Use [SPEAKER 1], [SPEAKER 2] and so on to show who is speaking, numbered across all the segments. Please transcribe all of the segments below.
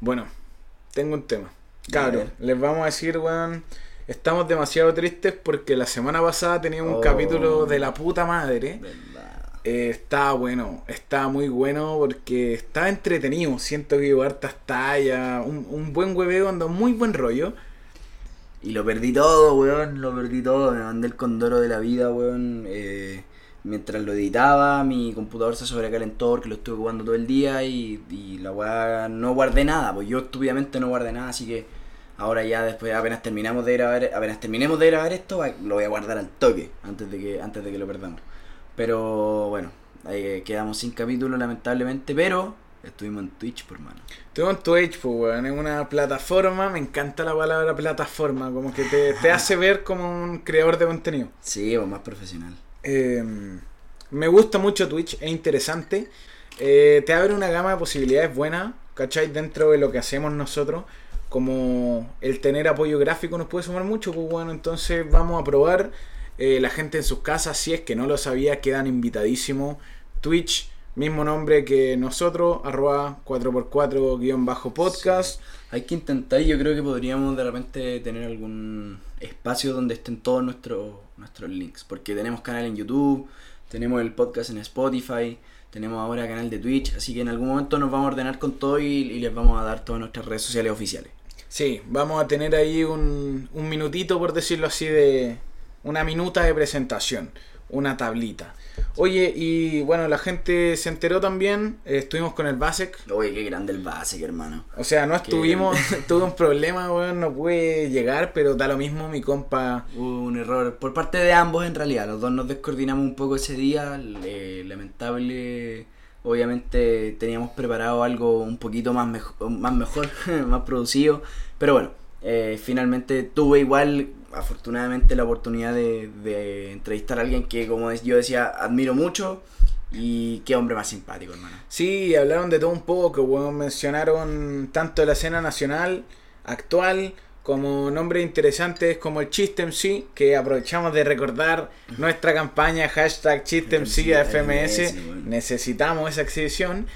[SPEAKER 1] Bueno, tengo un tema. Claro, les vamos a decir, weón. Estamos demasiado tristes porque la semana pasada teníamos un
[SPEAKER 2] Oh.
[SPEAKER 1] capítulo de la puta madre. Eh, estaba bueno, estaba muy bueno porque estaba entretenido. Siento que hubo hartas tallas, un, un buen hueveo, anda muy buen rollo.
[SPEAKER 2] Y lo perdí todo, weón, lo perdí todo. Me mandé el condoro de la vida, weón. eh, mientras lo editaba, mi computador se sobrecalentó porque lo estuve jugando todo el día y, y la weá no guardé nada. Pues yo estúpidamente no guardé nada, así que ahora ya después apenas terminamos de grabar, apenas terminemos de grabar esto, lo voy a guardar al toque antes de que, antes de que lo perdamos. Pero bueno, ahí quedamos sin capítulo lamentablemente, pero estuvimos en Twitch, por mano.
[SPEAKER 1] Tengo en Twitch, pues, weón, es una plataforma, me encanta la palabra plataforma, como que te, te hace ver como un creador de contenido.
[SPEAKER 2] Sí, pues más profesional.
[SPEAKER 1] Eh, me gusta mucho Twitch, es interesante. Eh, te abre una gama de posibilidades buenas, ¿cachai? Dentro de lo que hacemos nosotros. Como el tener apoyo gráfico nos puede sumar mucho, pues bueno, entonces vamos a probar. Eh, la gente en sus casas, si es que no lo sabía, quedan invitadísimos. Twitch, mismo nombre que nosotros, arroba 4x4-podcast.
[SPEAKER 2] Hay que intentar, yo creo que podríamos de repente tener algún espacio donde estén todos nuestros nuestros links, porque tenemos canal en YouTube, tenemos el podcast en Spotify, tenemos ahora canal de Twitch, así que en algún momento nos vamos a ordenar con todo y, les vamos a dar todas nuestras redes sociales oficiales.
[SPEAKER 1] Sí, vamos a tener ahí un, un minutito, por decirlo así, de una minuta de presentación, una tablita. Oye, y bueno, la gente se enteró también, eh, estuvimos con el Basec,
[SPEAKER 2] Oye, qué grande el Basic, hermano.
[SPEAKER 1] o sea, no estuvimos, tuve un problema, weón, no pude llegar, pero da lo mismo mi compa.
[SPEAKER 2] Hubo un error por parte de ambos en realidad, los dos nos descoordinamos un poco ese día, lamentable, obviamente teníamos preparado algo un poquito más, mejo- más mejor, más producido, pero bueno, eh, finalmente tuve igual, afortunadamente, la oportunidad de, de entrevistar a alguien que, como yo decía, admiro mucho y qué hombre más simpático, hermano.
[SPEAKER 1] Sí, hablaron de todo un poco, weón, mencionaron tanto la escena nacional, actual, como nombres interesantes como el Chiste MC, que aprovechamos de recordar nuestra campaña hashtag Chiste MC a FMS, necesitamos esa exhibición,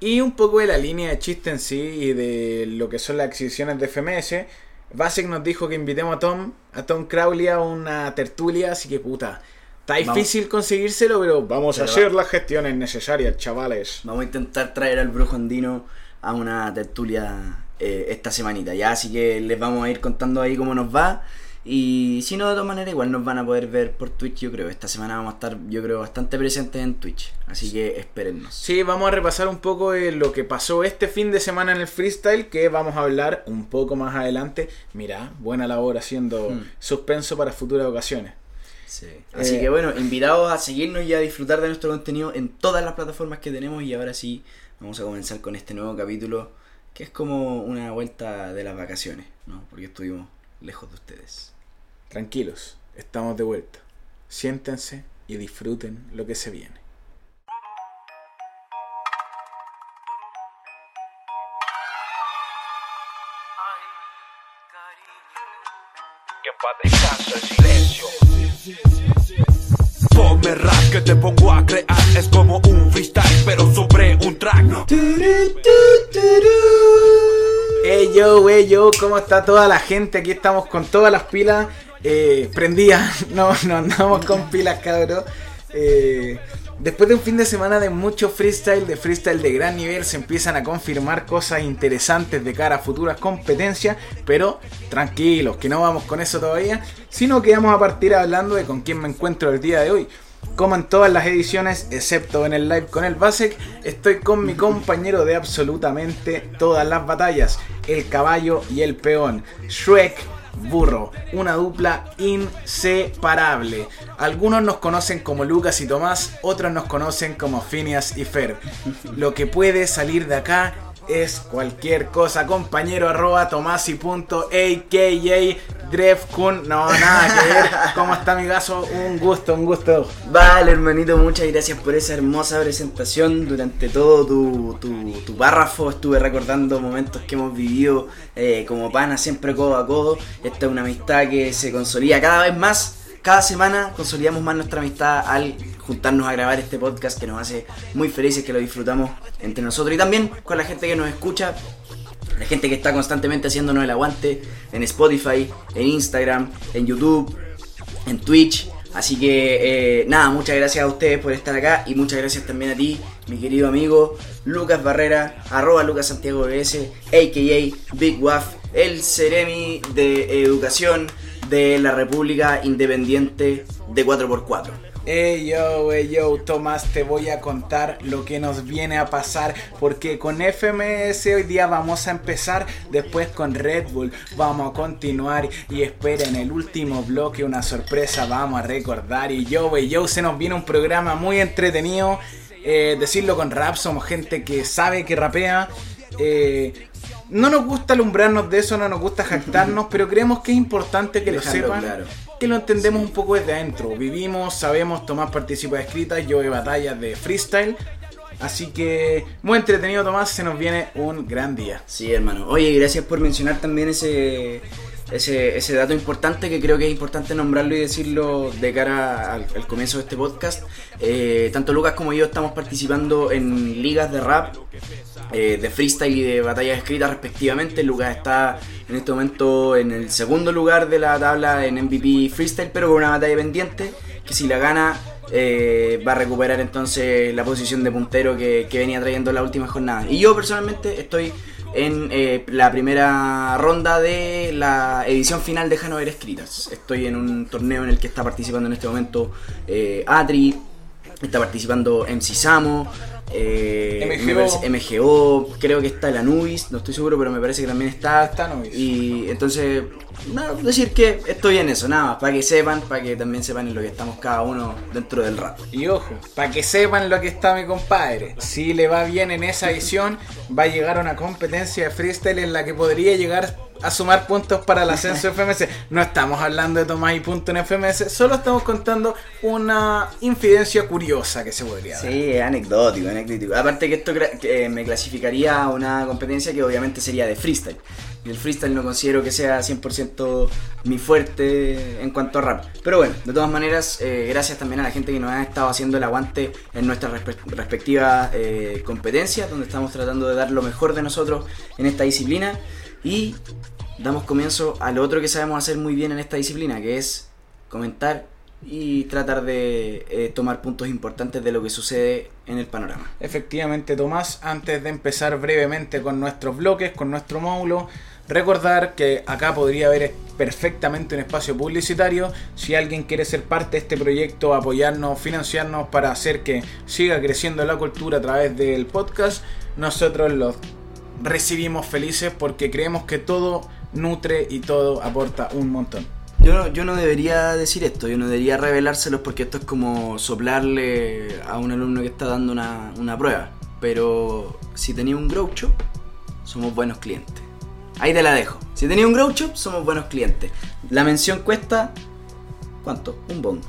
[SPEAKER 1] y un poco de la línea de Chiste en sí y de lo que son las exhibiciones de FMS. Basic nos dijo que invitemos a Tom, a Tom Crowley a una tertulia, así que puta, está
[SPEAKER 2] Vamos.
[SPEAKER 1] difícil conseguírselo, pero vamos a hacer las gestiones necesarias, chavales.
[SPEAKER 2] Vamos a intentar traer al brujo andino a una tertulia eh, esta semanita, ya, así que les vamos a ir contando ahí cómo nos va. Y si no, de todas maneras, igual nos van a poder ver por Twitch, yo creo. Esta semana vamos a estar, yo creo, bastante presentes en Twitch. Así que espérennos.
[SPEAKER 1] Sí, vamos a repasar un poco de lo que pasó este fin de semana en el freestyle, que vamos a hablar un poco más adelante. Mira, buena labor haciendo
[SPEAKER 2] Hmm.
[SPEAKER 1] suspenso para futuras ocasiones.
[SPEAKER 2] Sí. Así
[SPEAKER 1] Eh,
[SPEAKER 2] que bueno, invitados a seguirnos y a disfrutar de nuestro contenido en todas las plataformas que tenemos. Y ahora sí, vamos a comenzar con este nuevo capítulo, que es como una vuelta de las vacaciones, ¿no? Porque estuvimos lejos de ustedes.
[SPEAKER 1] Tranquilos, estamos de vuelta. Siéntense y disfruten lo que se viene.
[SPEAKER 3] Que descanse el silencio. Ponme rap que te pongo a crear. Es como un freestyle, pero sobre un track.
[SPEAKER 1] Hey yo, hey yo, ¿cómo está toda la gente? Aquí estamos con todas las pilas eh, prendidas. No, no andamos con pilas, cabrón. Eh, después de un fin de semana de mucho freestyle, de freestyle de gran nivel, se empiezan a confirmar cosas interesantes de cara a futuras competencias. Pero tranquilos, que no vamos con eso todavía, sino que vamos a partir hablando de con quién me encuentro el día de hoy. Como en todas las ediciones, excepto en el live con el Basek, estoy con mi compañero de absolutamente todas las batallas, el caballo y el peón, Shrek Burro, una dupla inseparable. Algunos nos conocen como Lucas y Tomás, otros nos conocen como Phineas y Fer. Lo que puede salir de acá es cualquier cosa, compañero arroba tomasi.aka Drefkun. No, nada que ver. ¿Cómo está mi gaso? Un gusto, un gusto.
[SPEAKER 2] Vale, hermanito, muchas gracias por esa hermosa presentación. Durante todo tu, tu, tu párrafo estuve recordando momentos que hemos vivido eh, como pana, siempre codo a codo. Esta es una amistad que se consolida cada vez más. Cada semana consolidamos más nuestra amistad al juntarnos a grabar este podcast que nos hace muy felices, que lo disfrutamos entre nosotros y también con la gente que nos escucha La gente que está constantemente haciéndonos el aguante en Spotify, en Instagram, en YouTube, en Twitch. Así que eh, nada, muchas gracias a ustedes por estar acá y muchas gracias también a ti, mi querido amigo Lucas Barrera, arroba Lucas Santiago BS, a.k.a. Big Waff, el Ceremi de Educación de la República Independiente de 4x4.
[SPEAKER 1] Hey yo, hey yo, Tomás, te voy a contar lo que nos viene a pasar porque con FMS hoy día vamos a empezar, después con Red Bull vamos a continuar y esperen el último bloque, una sorpresa vamos a recordar y yo, hey yo, se nos viene un programa muy entretenido, eh, decirlo con rap, somos gente que sabe que rapea. Eh, no nos gusta alumbrarnos de eso, no nos gusta jactarnos, pero creemos que es importante que lo sepan
[SPEAKER 2] claro.
[SPEAKER 1] que lo entendemos un poco desde adentro. Vivimos, sabemos, Tomás participa de escritas, yo de batallas de freestyle. Así que muy entretenido Tomás, se nos viene un gran día.
[SPEAKER 2] Sí, hermano. Oye, gracias por mencionar también ese, ese, ese dato importante que creo que es importante nombrarlo y decirlo de cara al, comienzo de este podcast. Eh, tanto Lucas como yo estamos participando en ligas de rap, eh, de freestyle y de batallas escritas respectivamente. Lucas está en este momento en el segundo lugar de la tabla en MVP freestyle, pero con una batalla pendiente que si la gana eh, va a recuperar entonces la posición de puntero que, que venía trayendo la última jornada. Y yo personalmente estoy en eh, la primera ronda de la edición final de Hanover Escritas. Estoy en un torneo en el que está participando en este momento eh, Atri, está participando MC Samo. eh,
[SPEAKER 1] MGO.
[SPEAKER 2] parece- MGO, creo que está el Anubis, no estoy seguro, pero me parece que también está.
[SPEAKER 1] Está Anubis.
[SPEAKER 2] Y entonces, nada, decir que estoy en eso, nada para que sepan, para que también sepan en lo que estamos cada uno dentro del rap.
[SPEAKER 1] Y ojo, para que sepan lo que está mi compadre, si le va bien en esa edición, va a llegar a una competencia de freestyle en la que podría llegar a sumar puntos para el ascenso de FMS. No estamos hablando de tomar y punto en FMS, solo estamos contando una infidencia curiosa que se podría dar.
[SPEAKER 2] Sí, anecdótico, anecdótico. Aparte que esto eh, me clasificaría a una competencia que obviamente sería de freestyle. Y el freestyle no considero que sea 100% mi fuerte en cuanto a rap. Pero bueno, de todas maneras, eh, gracias también a la gente que nos ha estado haciendo el aguante en nuestras respe- respectivas eh, competencias, donde estamos tratando de dar lo mejor de nosotros en esta disciplina. Y damos comienzo a lo otro que sabemos hacer muy bien en esta disciplina, que es comentar y tratar de eh, tomar puntos importantes de lo que sucede en el panorama.
[SPEAKER 1] Efectivamente, Tomás, antes de empezar brevemente con nuestros bloques, con nuestro módulo, recordar que acá podría haber perfectamente un espacio publicitario. Si alguien quiere ser parte de este proyecto, apoyarnos, financiarnos para hacer que siga creciendo la cultura a través del podcast, nosotros los recibimos felices porque creemos que todo nutre y todo aporta un montón.
[SPEAKER 2] Yo no, yo no debería decir esto, yo no debería revelárselos porque esto es como soplarle a un alumno que está dando una, una prueba. Pero si tenía un grow shop, somos buenos clientes. Ahí te la dejo. Si tenía un grow shop, somos buenos clientes. La mención cuesta, ¿cuánto? Un bong.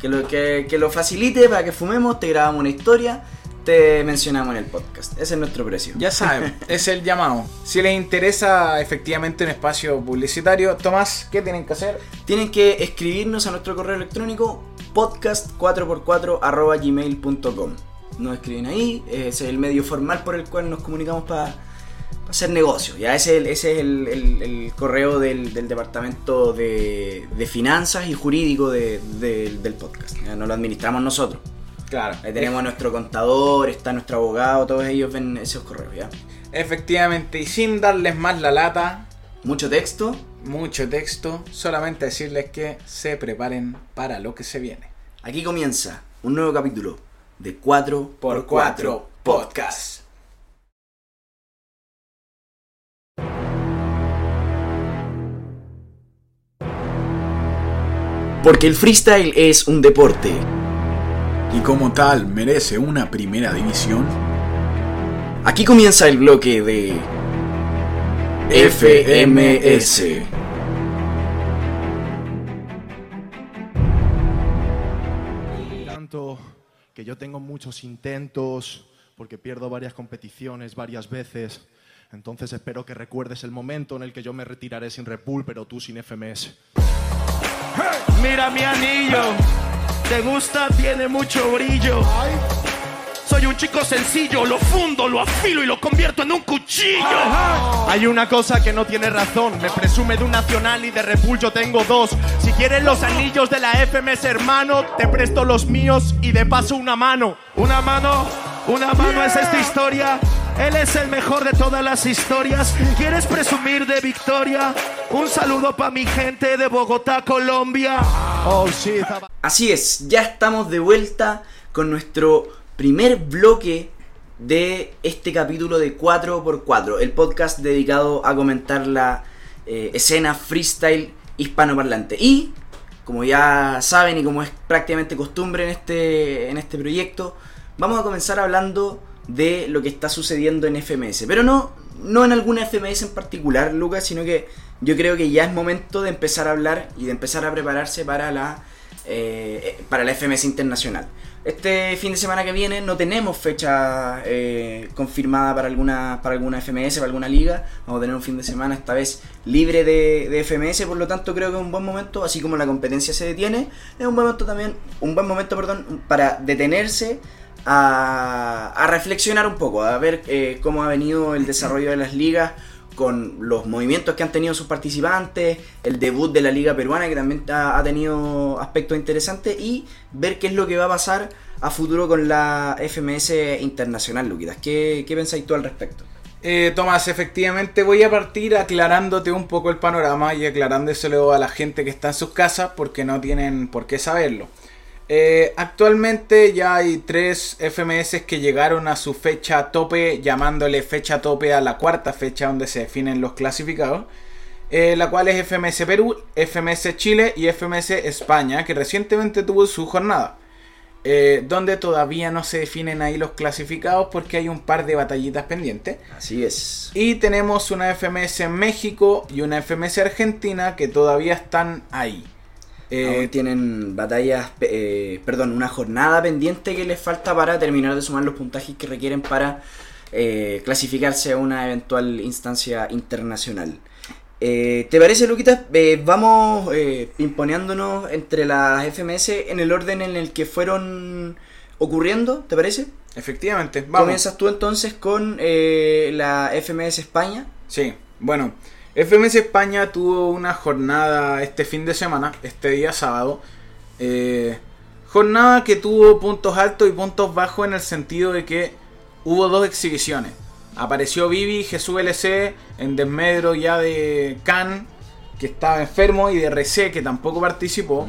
[SPEAKER 2] Que lo, que, que lo facilite para que fumemos, te grabamos una historia, te mencionamos en el podcast. Ese es nuestro precio.
[SPEAKER 1] Ya saben, es el llamado. Si les interesa efectivamente un espacio publicitario, Tomás, ¿qué tienen que hacer?
[SPEAKER 2] Tienen que escribirnos a nuestro correo electrónico podcast4x4 gmail.com. Nos escriben ahí, ese es el medio formal por el cual nos comunicamos para hacer negocio. Ya ese es el, ese es el, el- el correo del, del departamento de, de finanzas y jurídico de- del- del podcast. Ya no lo administramos nosotros.
[SPEAKER 1] Claro.
[SPEAKER 2] Ahí tenemos a nuestro contador, está nuestro abogado, todos ellos ven esos correos, ¿ya?
[SPEAKER 1] Efectivamente, y sin darles más la lata,
[SPEAKER 2] Mucho texto,
[SPEAKER 1] mucho texto, solamente decirles que se preparen para lo que se viene.
[SPEAKER 2] Aquí comienza un nuevo capítulo de 4
[SPEAKER 1] Por 4 Podcast.
[SPEAKER 2] Porque el freestyle es un deporte.
[SPEAKER 1] Y como tal, merece una primera división.
[SPEAKER 2] Aquí comienza el bloque de FMS.
[SPEAKER 4] tanto que yo tengo muchos intentos porque pierdo varias competiciones varias veces. Entonces espero que recuerdes el momento en el que yo me retiraré sin Red Bull, pero tú sin FMS.
[SPEAKER 5] Mira mi anillo, te gusta, tiene mucho brillo. Soy un chico sencillo, lo fundo, lo afilo y lo convierto en un cuchillo.
[SPEAKER 4] Hay una cosa que no tiene razón. Me presume de un nacional y de Repul yo tengo dos. Si quieres los anillos de la FMS, hermano, te presto los míos y de paso una mano.
[SPEAKER 5] Una mano, una mano es esta historia. Él es el mejor de todas las historias. ¿Quieres presumir de victoria? Un saludo para mi gente de Bogotá, Colombia.
[SPEAKER 4] Oh, shit.
[SPEAKER 2] Así es, ya estamos de vuelta con nuestro primer bloque de este capítulo de 4x4, el podcast dedicado a comentar la eh, escena freestyle hispanoparlante. Y, como ya saben y como es prácticamente costumbre en este, en este proyecto, vamos a comenzar hablando de lo que está sucediendo en FMS. Pero no, no en alguna FMS en particular, Lucas, sino que yo creo que ya es momento de empezar a hablar y de empezar a prepararse para la, eh, para la FMS internacional. Este fin de semana que viene no tenemos fecha eh, confirmada para alguna, para alguna FMS, para alguna liga. Vamos a tener un fin de semana esta vez libre de, de FMS, por lo tanto creo que es un buen momento, así como la competencia se detiene, es un buen momento también, un buen momento, perdón, para detenerse a, a reflexionar un poco, a ver eh, cómo ha venido el desarrollo de las ligas con los movimientos que han tenido sus participantes, el debut de la liga peruana que también ha, ha tenido aspectos interesantes y ver qué es lo que va a pasar a futuro con la FMS internacional, Luquitas. ¿Qué, qué pensáis tú al respecto?
[SPEAKER 1] Eh, Tomás, efectivamente voy a partir aclarándote un poco el panorama y aclarándoselo a la gente que está en sus casas porque no tienen por qué saberlo. Eh, actualmente ya hay tres FMS que llegaron a su fecha tope, llamándole fecha tope a la cuarta fecha donde se definen los clasificados, eh, la cual es FMS Perú, FMS Chile y FMS España, que recientemente tuvo su jornada. eh, donde todavía no se definen ahí los clasificados porque hay un par de batallitas pendientes.
[SPEAKER 2] Así es.
[SPEAKER 1] Y tenemos una FMS en México y una FMS Argentina que todavía están ahí. Eh,
[SPEAKER 2] Aún tienen batallas, eh, perdón, una jornada pendiente que les falta para terminar de sumar los puntajes que requieren para eh, clasificarse a una eventual instancia internacional. Eh, ¿Te parece, Luquita? Eh, vamos eh, imponeándonos entre las FMS en el orden en el que fueron ocurriendo, ¿te parece?
[SPEAKER 1] efectivamente, vamos.
[SPEAKER 2] Comienzas tú entonces con eh, la FMS España.
[SPEAKER 1] Sí, bueno, FMS España tuvo una jornada este fin de semana, este día sábado. eh, jornada que tuvo puntos altos y puntos bajos en el sentido de que hubo dos exhibiciones. Apareció Vivi Jesús LC en desmedro ya de Khan, que estaba enfermo, y de RC, que tampoco participó.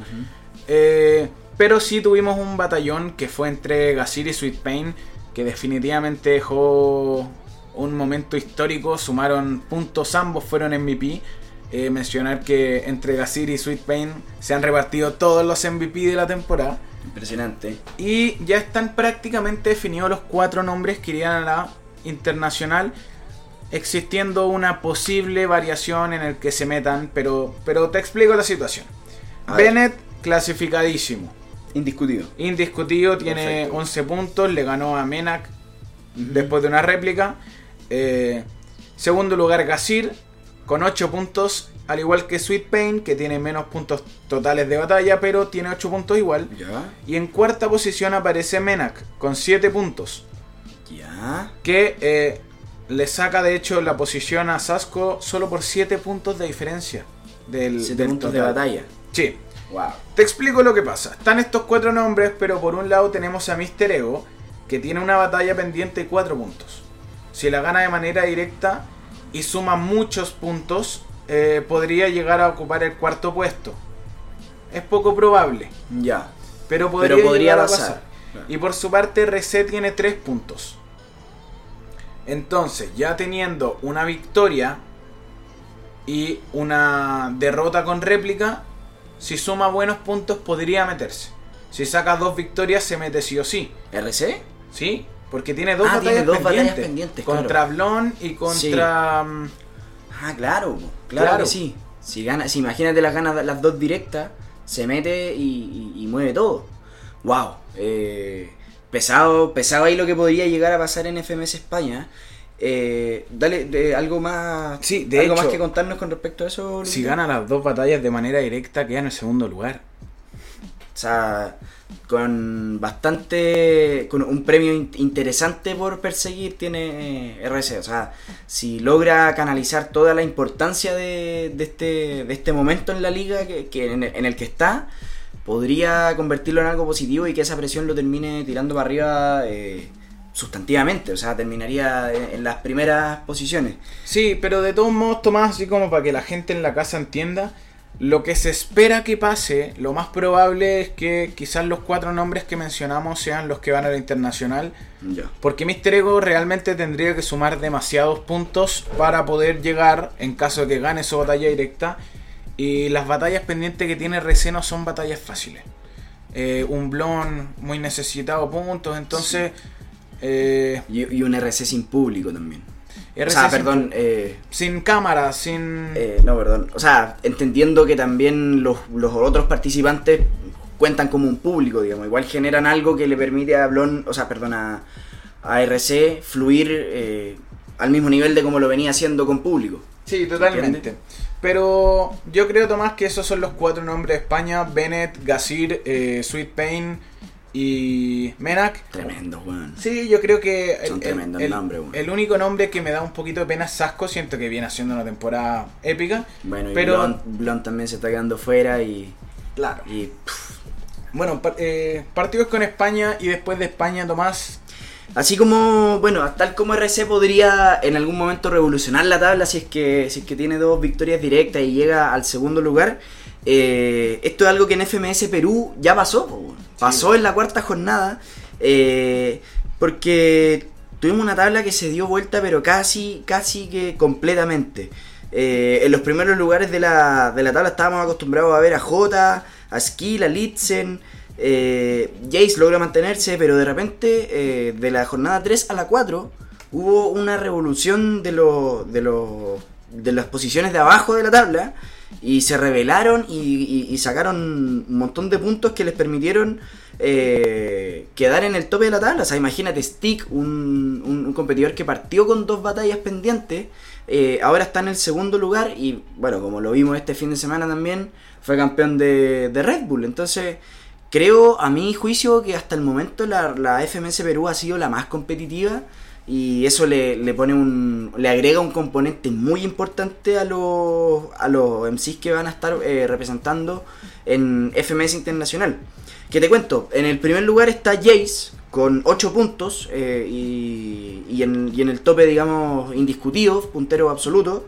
[SPEAKER 1] Eh, pero sí tuvimos un batallón que fue entre Gasir y Sweet Pain, que definitivamente dejó un momento histórico. Sumaron puntos, ambos fueron MVP. Eh, mencionar que entre Gasir y Sweet Pain se han repartido todos los MVP de la temporada.
[SPEAKER 2] Impresionante.
[SPEAKER 1] Y ya están prácticamente definidos los cuatro nombres que irían a la internacional. Existiendo una posible variación en el que se metan, pero, pero te explico la situación.
[SPEAKER 2] A ver.
[SPEAKER 1] Bennett clasificadísimo.
[SPEAKER 2] Indiscutido.
[SPEAKER 1] Indiscutido, tiene
[SPEAKER 2] Perfecto.
[SPEAKER 1] 11 puntos, le ganó a Menak después de una réplica. Eh, segundo lugar Gasir con 8 puntos, al igual que Sweet Pain, que tiene menos puntos totales de batalla, pero tiene 8 puntos igual.
[SPEAKER 2] Ya.
[SPEAKER 1] Y en cuarta posición aparece Menak con 7 puntos,
[SPEAKER 2] Ya.
[SPEAKER 1] que eh, le saca de hecho la posición a Sasco solo por 7 puntos de diferencia. Del,
[SPEAKER 2] 7
[SPEAKER 1] del
[SPEAKER 2] puntos de batalla.
[SPEAKER 1] Sí.
[SPEAKER 2] Wow.
[SPEAKER 1] Te explico lo que pasa. Están estos cuatro nombres, pero por un lado tenemos a Mr. Ego, que tiene una batalla pendiente de 4 puntos. Si la gana de manera directa y suma muchos puntos, eh, podría llegar a ocupar el cuarto puesto. Es poco probable,
[SPEAKER 2] Ya.
[SPEAKER 1] pero podría,
[SPEAKER 2] Pero pasar. Claro.
[SPEAKER 1] Y por su parte, RC tiene 3 puntos. Entonces, ya teniendo una victoria y una derrota con réplica, si suma buenos puntos podría meterse. Si saca dos victorias se mete sí o sí.
[SPEAKER 2] ¿RC?
[SPEAKER 1] ¿Sí? Porque tiene dos,
[SPEAKER 2] Ah,
[SPEAKER 1] batallas,
[SPEAKER 2] tiene dos batallas
[SPEAKER 1] pendientes.
[SPEAKER 2] pendientes,
[SPEAKER 1] Contra Blon y contra...
[SPEAKER 2] Ah, claro, claro,
[SPEAKER 1] Claro.
[SPEAKER 2] que sí. Si gana, si imagínate las ganas las dos directas, se mete y, y- y mueve todo. Wow. eh, pesado, pesado ahí lo que podría llegar a pasar en FMS España. Eh, dale, de- algo más.
[SPEAKER 1] Sí, de
[SPEAKER 2] algo
[SPEAKER 1] hecho,
[SPEAKER 2] más que contarnos con respecto a eso.
[SPEAKER 1] Si gana las dos batallas de manera directa, queda en el segundo lugar.
[SPEAKER 2] O sea, con bastante. con un premio in- interesante por perseguir tiene eh, RC. O sea, si logra canalizar toda la importancia de, de este, de este momento en la liga que, que en, el, que está, podría convertirlo en algo positivo y que esa presión lo termine tirando para arriba. eh, sustantivamente, o sea, terminaría en las primeras posiciones.
[SPEAKER 1] Sí, pero de todos modos, Tomás, así como para que la gente en la casa entienda, lo que se espera que pase, lo más probable es que quizás los cuatro nombres que mencionamos sean los que van a la internacional, porque Mister Ego realmente tendría que sumar demasiados puntos para poder llegar en caso de que gane su batalla directa. Y las batallas pendientes que tiene RC no son batallas fáciles. Eh, un Blon muy necesitado puntos, entonces... eh,
[SPEAKER 2] Y, y un RC sin público también.
[SPEAKER 1] RC
[SPEAKER 2] o sea,
[SPEAKER 1] sin-
[SPEAKER 2] perdón, eh,
[SPEAKER 1] Sin cámara, sin...
[SPEAKER 2] eh, no, perdón. O sea, entendiendo que también los, los otros participantes cuentan como un público, digamos. Igual generan algo que le permite a Blon, o sea, perdón, a, a RC fluir eh, al mismo nivel de como lo venía haciendo con público.
[SPEAKER 1] Sí, totalmente. Pero yo creo, Tomás, que esos son los cuatro nombres de España. Bennett, Gasir, eh, Sweet Pain y Menak.
[SPEAKER 2] Tremendo, weón.
[SPEAKER 1] Sí, yo creo que
[SPEAKER 2] Son tremendos nombres, weón.
[SPEAKER 1] el único nombre que me da un poquito de pena es Sasco. Siento que viene haciendo una temporada épica.
[SPEAKER 2] Bueno, y
[SPEAKER 1] pero,
[SPEAKER 2] Blon, Blon también se está quedando fuera y.
[SPEAKER 1] claro.
[SPEAKER 2] y pff,
[SPEAKER 1] Bueno, par- eh, partidos con España y después de España, Tomás.
[SPEAKER 2] Así como, bueno, tal como RC podría en algún momento revolucionar la tabla si es que, si es que tiene dos victorias directas y llega al segundo lugar, eh, esto es algo que en FMS Perú ya pasó, weón. Pasó en la cuarta jornada, eh, porque tuvimos una tabla que se dio vuelta pero casi, casi que completamente. Eh, en los primeros lugares de la, de la tabla estábamos acostumbrados a ver a Jota, a Skill, a Litzen, eh, Jace logra mantenerse, pero de repente, eh, de la jornada 3 a la 4, hubo una revolución de, los de, los de las posiciones de abajo de la tabla y se revelaron y, y- y sacaron un montón de puntos que les permitieron eh, quedar en el tope de la tabla. O sea, imagínate, Stick, un, un- un competidor que partió con dos batallas pendientes, eh, ahora está en el segundo lugar y, bueno, como lo vimos este fin de semana también, fue campeón de, de Red Bull. Entonces, creo, a mi juicio, que hasta el momento la, la FMS Perú ha sido la más competitiva y eso le, le pone un le agrega un componente muy importante a los a los MCs que van a estar eh, representando en FMS Internacional. Que te cuento, en el primer lugar está Jace con 8 puntos eh, y, y en, y en el tope, digamos, indiscutido, puntero absoluto.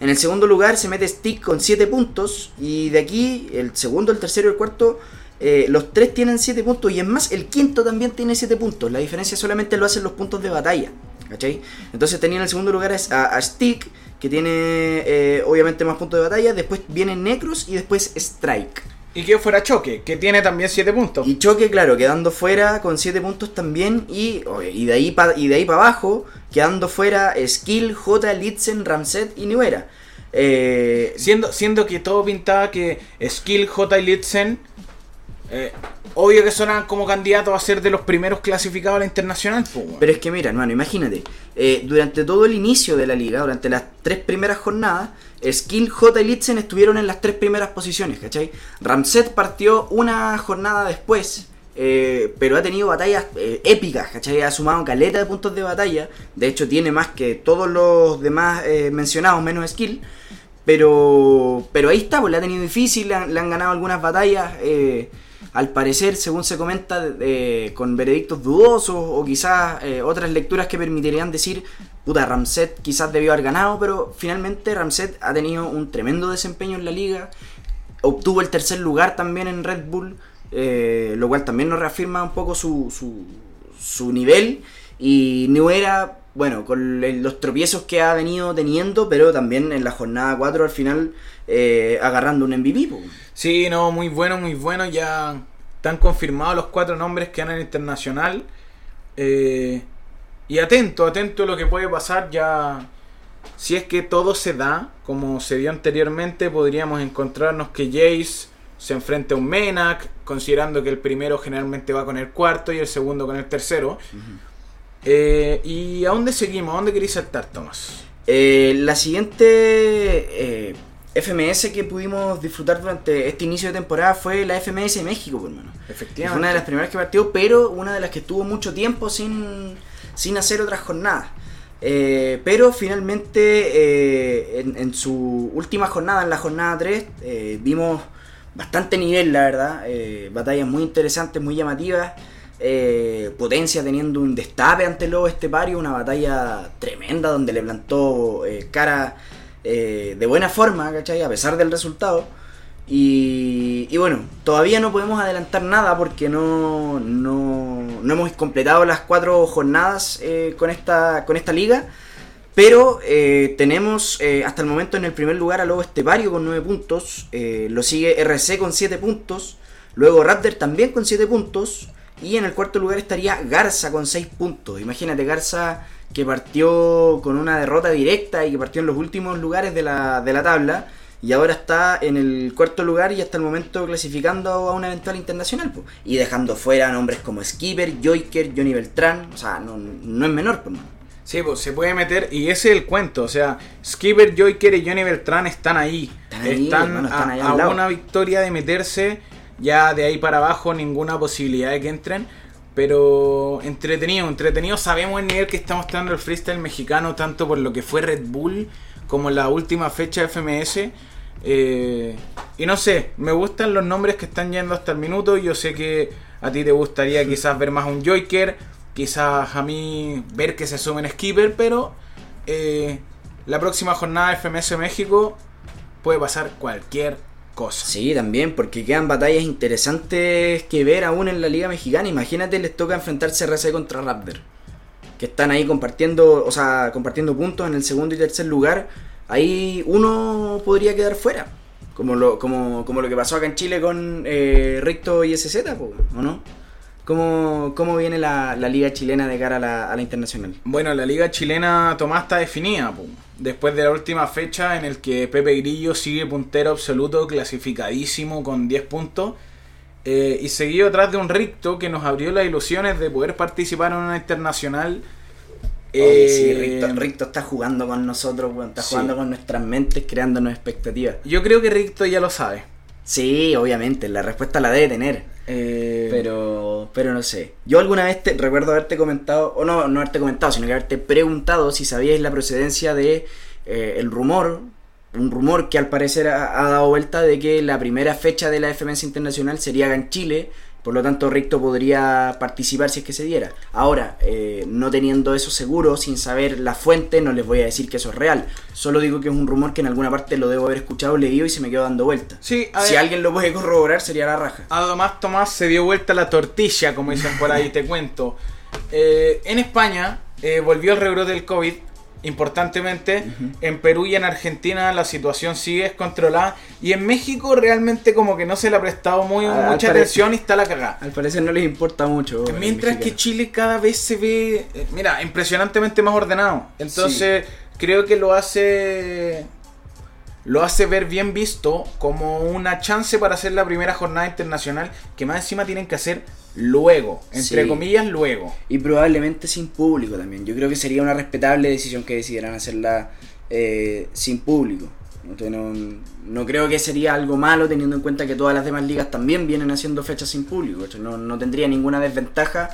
[SPEAKER 2] En el segundo lugar se mete Stick con 7 puntos y de aquí el segundo, el tercero y el cuarto eh, los tres tienen 7 puntos y es más, el quinto también tiene 7 puntos. La diferencia solamente lo hacen los puntos de batalla. ¿Cachai? Entonces tenía en el segundo lugar a, a Stick, que tiene eh, obviamente más puntos de batalla. Después viene Necros y después Strike.
[SPEAKER 1] Y que fuera Choque, que tiene también 7 puntos.
[SPEAKER 2] Y Choque, claro, quedando fuera con 7 puntos también. Y, y de ahí para abajo, quedando fuera Skill, J, Litzen, Ramset y Nuera. Eh,
[SPEAKER 1] Siendo, siendo que todo pintaba que Skill, J y Litzen, eh, obvio que sonan como candidatos a ser de los primeros clasificados a la internacional. pues, weón.
[SPEAKER 2] Pero es que mira, hermano, imagínate, eh, durante todo el inicio de la liga, durante las tres primeras jornadas, Skill, J y Litzen estuvieron en las tres primeras posiciones, ¿cachai? Ramset partió una jornada después, eh, pero ha tenido batallas eh, épicas, ¿cachai? Ha sumado caleta de puntos de batalla, de hecho tiene más que todos los demás mencionados, menos Skill. Pero, pero ahí está, pues le ha tenido difícil, le han, ganado algunas batallas, al parecer, según se comenta, con veredictos dudosos o quizás eh, otras lecturas que permitirían decir, puta, Ramset quizás debió haber ganado, pero finalmente Ramset ha tenido un tremendo desempeño en la liga, obtuvo el tercer lugar también en Red Bull, eh, lo cual también nos reafirma un poco su, su, su nivel y Nuera, bueno, con los tropiezos que ha venido teniendo, pero también en la jornada 4 al final eh, agarrando un MVP. po.
[SPEAKER 1] Sí, no, muy bueno, muy bueno. Ya están confirmados los cuatro nombres que ganan internacional. Eh, y atento, atento a lo que puede pasar ya. Si es que todo se da, como se dio anteriormente, podríamos encontrarnos que Jace se enfrente a un Menak, considerando que el primero generalmente va con el cuarto y el segundo con el tercero. Eh, ¿Y a dónde seguimos? ¿A dónde queréis saltar, Tomás?
[SPEAKER 2] Eh, la siguiente eh, FMS que pudimos disfrutar durante este inicio de temporada fue la FMS de México, por hermano.
[SPEAKER 1] Efectivamente.
[SPEAKER 2] Fue una de las primeras que partió, pero una de las que estuvo mucho tiempo sin, sin hacer otras jornadas. Eh, pero finalmente, eh, en, en su última jornada, en la jornada 3, eh, vimos bastante nivel, la verdad. eh, batallas muy interesantes, muy llamativas. eh, Potencia teniendo un destape ante Lobo Estepario, una batalla tremenda donde le plantó eh, cara eh, de buena forma, ¿cachai? A pesar del resultado. Y, y bueno, todavía no podemos adelantar nada porque no, no, no hemos completado las cuatro jornadas eh, con, esta, con esta liga. Pero eh, tenemos eh, hasta el momento en el primer lugar a Lobo Estepario con 9 puntos. lo sigue RC con 7 puntos. Luego Raptor también con 7 puntos. Y en el cuarto lugar estaría Garza con 6 puntos. Imagínate, Garza que partió con una derrota directa y que partió en los últimos lugares de la, de la tabla. Y ahora está en el cuarto lugar y hasta el momento clasificando a una eventual internacional. po. Y dejando fuera nombres como Skipper, Joiker, Johnny Beltrán. O sea, no, no es menor, pues.
[SPEAKER 1] Sí, pues se puede meter, y ese es el cuento, o sea, Skipper, Joyker y Johnny Beltrán están ahí.
[SPEAKER 2] Están ahí, hermano, están
[SPEAKER 1] a, una victoria de meterse, ya de ahí para abajo ninguna posibilidad de que entren. Pero entretenido, entretenido. Sabemos el nivel que está mostrando el freestyle mexicano, tanto por lo que fue Red Bull como la última fecha de FMS. Eh, y no sé, me gustan los nombres que están yendo hasta el minuto. Yo sé que a ti te gustaría quizás ver más un Joker, quizás a mí ver que se sumen Skipper, pero eh, la próxima jornada de FMS México puede pasar cualquier cosa.
[SPEAKER 2] Sí, también, porque quedan batallas interesantes que ver aún en la Liga Mexicana. Imagínate, les toca enfrentarse RC contra Raptor. Que están ahí compartiendo, o sea, compartiendo puntos en el segundo y tercer lugar. Ahí uno podría quedar fuera. Como lo, como, como lo que pasó acá en Chile con eh, y SZ, ¿o no? ¿Cómo, cómo viene la, la liga chilena de cara a la, a la internacional?
[SPEAKER 1] Bueno, la liga chilena Tomás está definida, po. después de la última fecha en el que Pepe Grillo sigue puntero absoluto, clasificadísimo con 10 puntos, eh, y seguido atrás de un Ricto que nos abrió las ilusiones de poder participar en una internacional.
[SPEAKER 2] Oye, sí,
[SPEAKER 1] Eh,
[SPEAKER 2] Ricto, Ricto está jugando con nosotros, está
[SPEAKER 1] Sí.
[SPEAKER 2] jugando con nuestras mentes, creándonos expectativas.
[SPEAKER 1] Yo creo que Ricto ya lo sabe.
[SPEAKER 2] Sí, obviamente, la respuesta la debe tener.
[SPEAKER 1] Eh,
[SPEAKER 2] Pero, pero no sé. Yo alguna vez te recuerdo haberte comentado, o no, no haberte comentado, sino que haberte preguntado si sabíais la procedencia de eh, el rumor, un rumor que al parecer ha, ha dado vuelta de que la primera fecha de la FMS Internacional sería en Chile, por lo tanto Ricto podría participar si es que se diera. Ahora, eh, no teniendo eso seguro, sin saber la fuente, no les voy a decir que eso es real. Solo digo que es un rumor que en alguna parte lo debo haber escuchado, leído y se me quedó dando vuelta.
[SPEAKER 1] Sí, a
[SPEAKER 2] si alguien lo puede corroborar sería la raja.
[SPEAKER 1] Además, Tomás se dio vuelta la tortilla, como dicen por ahí, te cuento. Eh, en España eh, volvió el rebrote del COVID, importantemente. En Perú y en Argentina la situación sigue descontrolada. Y en México realmente como que no se le ha prestado muy,
[SPEAKER 2] Ah,
[SPEAKER 1] mucha atención y está la cagada.
[SPEAKER 2] Al parecer no les importa mucho.
[SPEAKER 1] Mientras que. Chile cada vez se ve, eh, mira, impresionantemente más ordenado. Entonces, creo que lo hace lo hace ver bien visto como una chance para hacer la primera jornada internacional que más encima tienen que hacer luego, entre
[SPEAKER 2] Sí.
[SPEAKER 1] comillas, luego.
[SPEAKER 2] Y probablemente sin público también. Yo creo que sería una respetable decisión que decidieran hacerla eh, sin público. Entonces, no, no creo que sería algo malo teniendo en cuenta que todas las demás ligas también vienen haciendo fechas sin público. Entonces, no, no tendría ninguna desventaja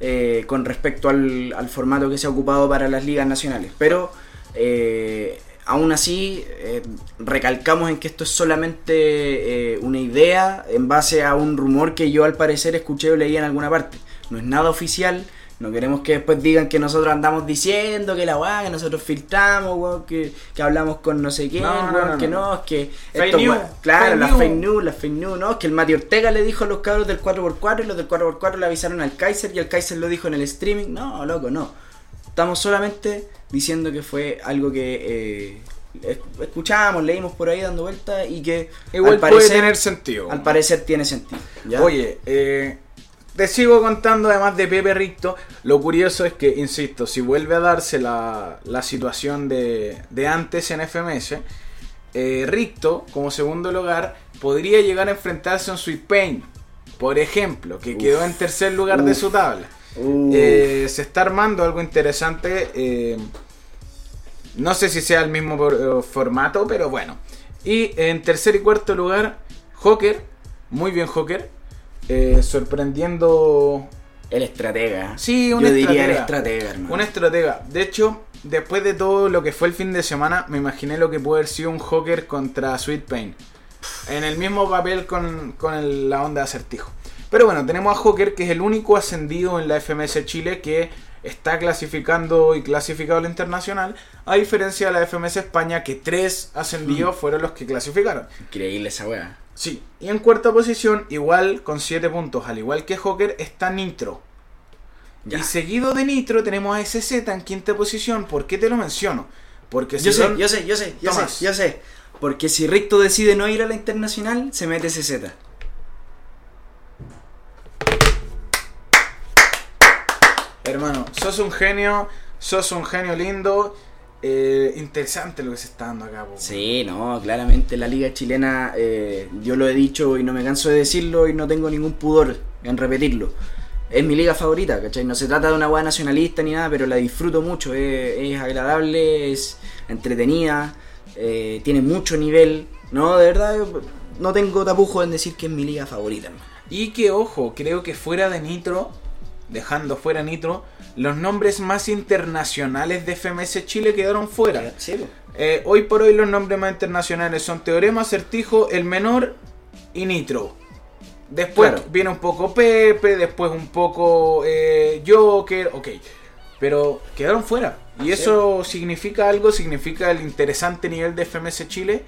[SPEAKER 2] eh, con respecto al, al formato que se ha ocupado para las ligas nacionales. Pero eh, aún así, eh, recalcamos en que esto es solamente eh, una idea en base a un rumor que yo al parecer escuché o leí en alguna parte. No es nada oficial. No queremos que después digan que nosotros andamos diciendo que la weá, que nosotros filtramos, que, que hablamos con no sé quién,
[SPEAKER 1] No, no,
[SPEAKER 2] que
[SPEAKER 1] no.
[SPEAKER 2] no, es que claro, las fake news, las fake news, no, es que el Mati Ortega le dijo a los cabros del 4x4 y los del 4x4 le avisaron al Kaiser y el Kaiser lo dijo en el streaming. No, loco, no. Estamos solamente diciendo que fue algo que eh, es- escuchábamos, leímos por ahí dando vueltas y que
[SPEAKER 1] Igual
[SPEAKER 2] al
[SPEAKER 1] puede
[SPEAKER 2] parecer,
[SPEAKER 1] tener sentido.
[SPEAKER 2] al parecer tiene sentido. ¿ya?
[SPEAKER 1] Oye, eh, te sigo contando además de Pepe Ricto. Lo curioso es que, insisto, si vuelve a darse la, la situación de, de antes en FMS, eh, Ricto, como segundo lugar, podría llegar a enfrentarse a un Sweet Pain, por ejemplo, que quedó en tercer lugar de su tabla.
[SPEAKER 2] Uh,
[SPEAKER 1] Eh, se está armando algo interesante. eh, no sé si sea el mismo por- eh, formato, pero bueno. Y en tercer y cuarto lugar, Joker, muy bien Joker, eh, sorprendiendo...
[SPEAKER 2] El estratega.
[SPEAKER 1] Sí, un
[SPEAKER 2] Yo diría el
[SPEAKER 1] estratega.
[SPEAKER 2] estratega, hermano.
[SPEAKER 1] Un estratega. De hecho, después de todo lo que fue el fin de semana, me imaginé lo que puede haber sido un Joker contra Sweet Pain. En el mismo papel con, con el- la onda de acertijo. Pero bueno, tenemos a Joker, que es el único ascendido en la FMS Chile que está clasificando y clasificado a la internacional, a diferencia de la FMS España, que tres ascendidos fueron los que clasificaron.
[SPEAKER 2] Increíble esa wea.
[SPEAKER 1] Sí, y en cuarta posición, igual con 7 puntos, al igual que Joker, está Nitro.
[SPEAKER 2] Ya.
[SPEAKER 1] Y seguido de Nitro tenemos a SZ en quinta posición. ¿Por qué te lo menciono? Porque si
[SPEAKER 2] Yo sé, yo sé, yo sé, yo
[SPEAKER 1] Tomás.
[SPEAKER 2] sé, yo sé. Porque si Ricto decide no ir a la internacional, se mete CZ.
[SPEAKER 1] Sos un genio, sos un genio lindo. eh, interesante lo que se está dando acá. po.
[SPEAKER 2] Sí, no, claramente la liga chilena, eh, yo lo he dicho y no me canso de decirlo y no tengo ningún pudor en repetirlo. Es mi liga favorita, ¿cachai? No se trata de una hueá nacionalista ni nada, pero la disfruto mucho, es, es agradable, es entretenida, eh, tiene mucho nivel, ¿no? De verdad, no tengo tapujo en decir que es mi liga favorita. hermano.
[SPEAKER 1] Y que ojo, creo que fuera de Nitro, dejando fuera Nitro, los nombres más internacionales de FMS Chile quedaron fuera. Eh, hoy por hoy los nombres más internacionales son Teorema, Acertijo, El Menor y Nitro. Después
[SPEAKER 2] Claro.
[SPEAKER 1] viene un poco Pepe, después un poco eh, Joker, ok. Pero quedaron fuera. Y eso significa algo, significa el interesante nivel de FMS Chile.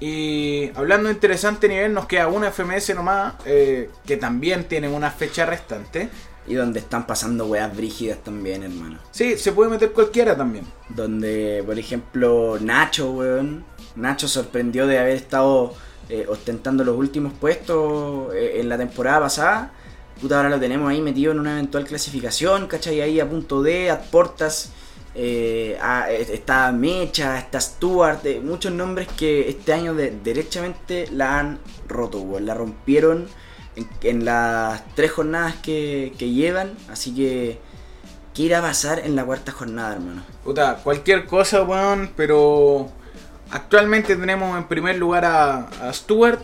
[SPEAKER 1] Y hablando de interesante nivel, nos queda una FMS nomás, eh, que también tiene una fecha restante.
[SPEAKER 2] Y donde están pasando weas brígidas también, hermano.
[SPEAKER 1] Sí, se puede meter cualquiera también.
[SPEAKER 2] Donde, por ejemplo, Nacho, weón. Nacho sorprendió de haber estado eh, ostentando los últimos puestos eh, en la temporada pasada. Puta, ahora lo tenemos ahí metido en una eventual clasificación, ¿cachai? Ahí a punto de, a portas. eh, a- eh, está Mecha, está Stuart, eh, muchos nombres que este año de- derechamente la han roto, weón. La rompieron en, en las tres jornadas que, que llevan. Así que, ¿qué irá a pasar en la cuarta jornada, hermano?
[SPEAKER 1] Puta, cualquier cosa, weón, pero actualmente tenemos en primer lugar a, a Stuart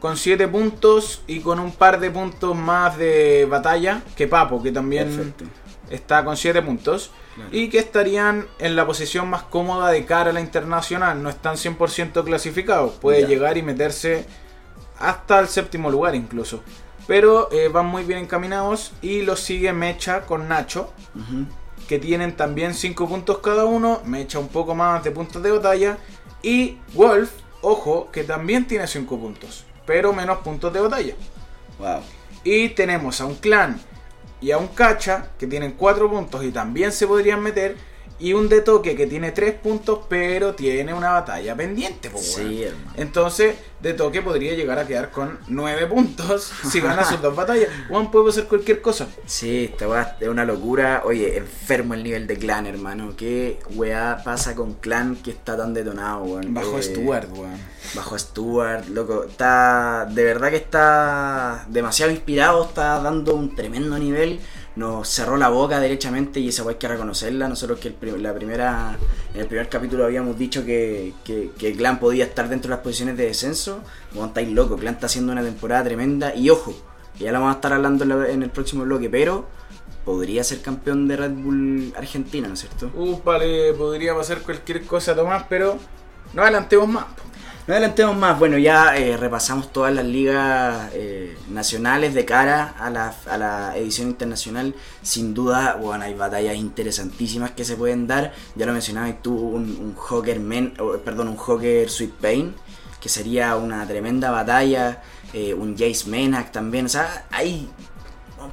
[SPEAKER 1] con 7 puntos y con un par de puntos más de batalla que Papo, que también
[SPEAKER 2] Perfecto.
[SPEAKER 1] está con 7 puntos.
[SPEAKER 2] Claro.
[SPEAKER 1] Y que estarían en la posición más cómoda de cara a la internacional. No están 100% clasificados. Puede
[SPEAKER 2] Ya.
[SPEAKER 1] llegar y meterse hasta el séptimo lugar incluso. Pero eh, van muy bien encaminados y los sigue Mecha con Nacho que tienen también 5 puntos cada uno, me echa un poco más de puntos de batalla, y Wolf, ojo, que también tiene 5 puntos, pero menos puntos de batalla.
[SPEAKER 2] Wow.
[SPEAKER 1] Y tenemos a un clan y a un cacha que tienen 4 puntos y también se podrían meter, y un de toque que tiene 3 puntos, pero tiene una batalla pendiente. weón.
[SPEAKER 2] Sí, hermano.
[SPEAKER 1] Entonces, de toque podría llegar a quedar con 9 puntos si gana sus dos batallas. Juan puede hacer cualquier cosa.
[SPEAKER 2] Sí, esta weá es una locura. Oye, enfermo el nivel de clan, hermano. ¿Qué weá pasa con clan que está tan detonado, weón?
[SPEAKER 1] Bajo
[SPEAKER 2] Eh,
[SPEAKER 1] Stuart, weón.
[SPEAKER 2] Bajo Stuart, loco. Está. De verdad que está demasiado inspirado. Está dando un tremendo nivel. Nos cerró la boca derechamente y esa weá que reconocerla. Nosotros que el la primera. En el primer capítulo habíamos dicho que, que, Clan podía estar dentro de las posiciones de descenso. Bueno, estáis loco. Clan está haciendo una temporada tremenda. Y ojo, ya la vamos a estar hablando en, el próximo bloque, pero podría ser campeón de Red Bull Argentina, ¿no es cierto?
[SPEAKER 1] Uh, vale, podría pasar cualquier cosa, Tomás, pero no adelantemos más.
[SPEAKER 2] No adelantemos más, bueno, ya eh, repasamos todas las ligas eh, nacionales de cara a la, a la edición internacional. Sin duda, bueno, hay batallas interesantísimas que se pueden dar. Ya lo mencionabas tú, un, un perdón, un Joker Sweet Pain, que sería una tremenda batalla. eh, un Jace Menac también, o sea, hay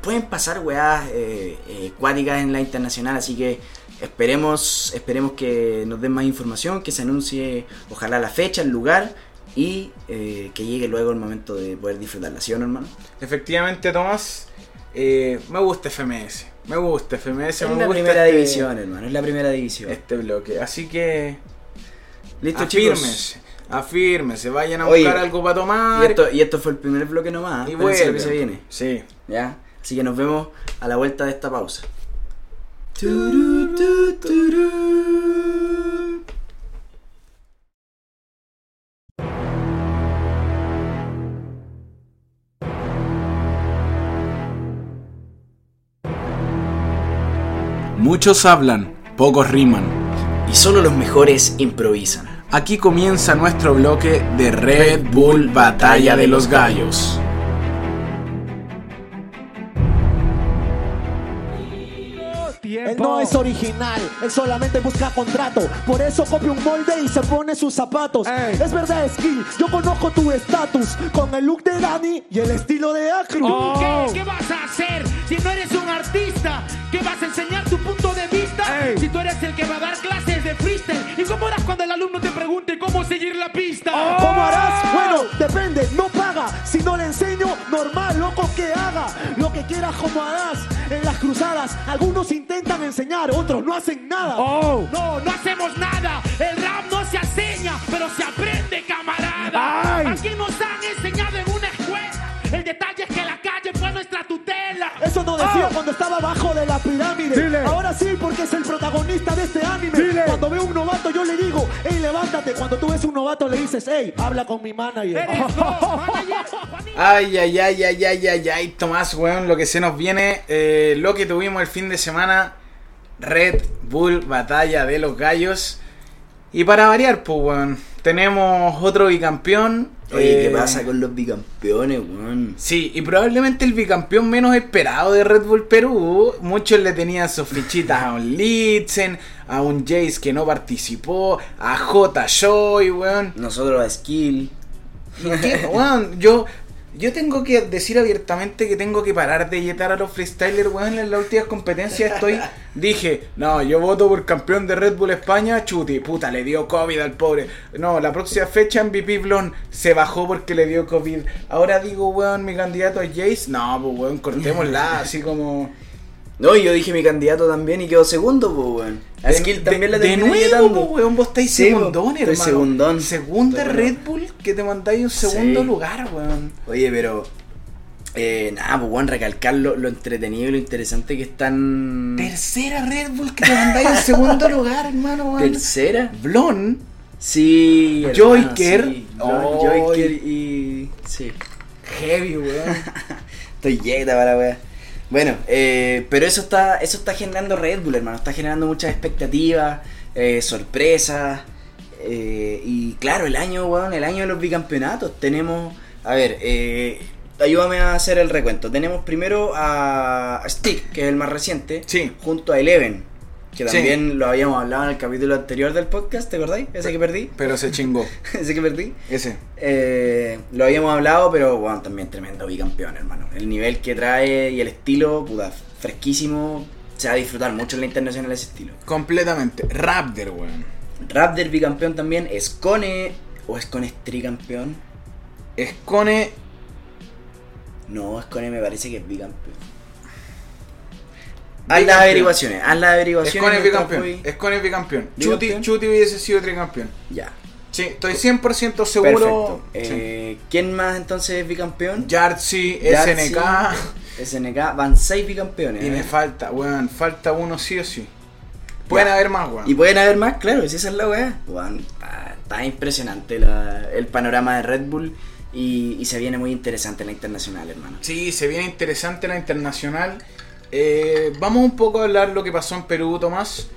[SPEAKER 2] pueden pasar weas eh, eh, en la internacional, así que esperemos, esperemos que nos den más información, que se anuncie ojalá la fecha, el lugar y eh, que llegue luego el momento de poder disfrutarla, ¿sí o no, hermano?
[SPEAKER 1] Efectivamente, Tomás, eh, me gusta FMS. Me gusta FMS,
[SPEAKER 2] Es
[SPEAKER 1] me
[SPEAKER 2] la
[SPEAKER 1] gusta
[SPEAKER 2] primera
[SPEAKER 1] este,
[SPEAKER 2] división, hermano, es la primera división.
[SPEAKER 1] este bloque. Así que
[SPEAKER 2] Listo, chicos.
[SPEAKER 1] afírmense, afírmense, vayan a
[SPEAKER 2] Oye,
[SPEAKER 1] buscar algo para tomar.
[SPEAKER 2] Y esto, y esto fue el primer bloque nomás,
[SPEAKER 1] y
[SPEAKER 2] lo que se viene.
[SPEAKER 1] Sí.
[SPEAKER 2] ¿Ya? Así que nos vemos a la vuelta de esta pausa.
[SPEAKER 1] Muchos hablan, pocos riman.
[SPEAKER 2] Y solo los mejores improvisan.
[SPEAKER 1] Aquí comienza nuestro bloque de Red Bull Batalla de los Gallos.
[SPEAKER 6] Es original, él solamente busca contrato. Por eso copia un molde y se pone sus zapatos. Es verdad, Skill, yo conozco tu estatus. Con el look de Dani y el estilo de Acru.
[SPEAKER 7] ¿Tú qué? ¿Qué vas a hacer si no eres un artista? ¿Qué vas a enseñar tu punto de vista? Si tú eres el que va a dar clases de freestyle. ¿Y cómo harás cuando el alumno te pregunte cómo seguir la pista?
[SPEAKER 6] ¿Cómo harás? Bueno, depende, no paga. Si no le enseño, normal, loco que haga. Lo que quieras como harás. En las cruzadas, algunos intentan enseñar, otros no hacen nada.
[SPEAKER 7] No, no hacemos nada. El rap no se enseña, pero se aprende, camarada. Aquí nos han enseñado en una escuela. El detalle
[SPEAKER 6] Eso no decía cuando estaba abajo de la pirámide. Ahora sí, porque es el protagonista de este anime. Cuando veo un novato, yo le digo, hey, levántate. Cuando tú ves un novato, le dices, hey, habla con mi manager.
[SPEAKER 7] Eres go, manager.
[SPEAKER 1] Ay, ay, ay, ay, ay, ay, ay, Tomás, weón, lo que se nos viene, eh, lo que tuvimos el fin de semana, Red Bull Batalla de los Gallos. Y para variar, pues, weón, tenemos otro bicampeón.
[SPEAKER 2] Oye, ¿qué
[SPEAKER 1] eh,
[SPEAKER 2] pasa con los bicampeones, weón?
[SPEAKER 1] Sí, y probablemente el bicampeón menos esperado de Red Bull Perú. Muchos le tenían sus fichitas a un Litzen, a un Jace que no participó, a J. Joy, weón.
[SPEAKER 2] Nosotros a Skill.
[SPEAKER 1] ¿Y qué? Weón, yo, yo tengo que decir abiertamente que tengo que parar de yetar a los freestylers, weón. En las últimas competencias estoy. Dije, no, yo voto por campeón de Red Bull España, Chuti. Puta, le dio COVID al pobre. No, la próxima fecha MVP Blon se bajó porque le dio COVID. Ahora digo, weón, mi candidato es Jace. No, pues, weón, cortémosla, así como.
[SPEAKER 2] No, y yo dije mi candidato también y quedó segundo, pues, weón. A
[SPEAKER 1] De-
[SPEAKER 2] Skill
[SPEAKER 1] de-
[SPEAKER 2] también la
[SPEAKER 1] De nuevo, po, weón, vos estáis
[SPEAKER 2] Sí,
[SPEAKER 1] segundón, hermano.
[SPEAKER 2] segundón.
[SPEAKER 1] Segunda Red
[SPEAKER 2] bueno.
[SPEAKER 1] Bull que te mandáis un segundo
[SPEAKER 2] Sí.
[SPEAKER 1] lugar, weón.
[SPEAKER 2] Oye, pero. Eh, nada, pues, weón, recalcar lo, lo entretenido y lo interesante que están.
[SPEAKER 1] Tercera Red Bull que te mandáis en segundo lugar, hermano, weón.
[SPEAKER 2] ¿Tercera?
[SPEAKER 1] Blon,
[SPEAKER 2] Sí.
[SPEAKER 1] Joyker.
[SPEAKER 2] sí.
[SPEAKER 1] Oh.
[SPEAKER 2] Joyker y. Sí.
[SPEAKER 1] heavy, weón.
[SPEAKER 2] Estoy yeta para wea. Bueno, eh, pero eso está, eso está generando Red Bull, hermano. Está generando muchas expectativas, eh, sorpresas. eh, y claro, el año, weón, el año de los bicampeonatos. Tenemos. A ver, eh, ayúdame a hacer el recuento. Tenemos primero a Stick, que es el más reciente.
[SPEAKER 1] Sí.
[SPEAKER 2] Junto a Eleven, que
[SPEAKER 1] Sí.
[SPEAKER 2] también lo habíamos hablado en el capítulo anterior del podcast, ¿te acordáis? Ese que perdí.
[SPEAKER 1] Pero se chingó.
[SPEAKER 2] Ese que perdí.
[SPEAKER 1] Ese.
[SPEAKER 2] Eh, lo habíamos hablado, pero bueno, también tremendo bicampeón, hermano. El nivel que trae y el estilo, puta, fresquísimo. Se va a disfrutar mucho en la internacional ese estilo.
[SPEAKER 1] Completamente. Raptor, weón.
[SPEAKER 2] Raptor bicampeón también. Escone. ¿O Escone es tricampeón?
[SPEAKER 1] Escone.
[SPEAKER 2] No, Escone me parece que es bicampeón. Haz las averiguaciones, haz las averiguaciones.
[SPEAKER 1] Es bicampeón.
[SPEAKER 2] voy-
[SPEAKER 1] Escone es bicampeón. Chuti,
[SPEAKER 2] ¿Bicampeón?
[SPEAKER 1] Chuti hubiese sido tricampeón.
[SPEAKER 2] Ya.
[SPEAKER 1] Sí, estoy 100% seguro.
[SPEAKER 2] Perfecto. Eh, ¿Quién más entonces es bicampeón?
[SPEAKER 1] Yartzi, SNK.
[SPEAKER 2] SNK, van 6 bicampeones.
[SPEAKER 1] Y
[SPEAKER 2] ¿eh?
[SPEAKER 1] me falta, weón. Falta uno sí o sí. Pueden
[SPEAKER 2] Ya.
[SPEAKER 1] haber más, weón.
[SPEAKER 2] Y pueden haber más, claro, si esa es la weá. Weón, está, está impresionante la- el panorama de Red Bull y, y se viene muy interesante la internacional, hermano.
[SPEAKER 1] Sí, se viene interesante la internacional. Eh, vamos un poco a hablar lo que pasó en Perú, Tomás.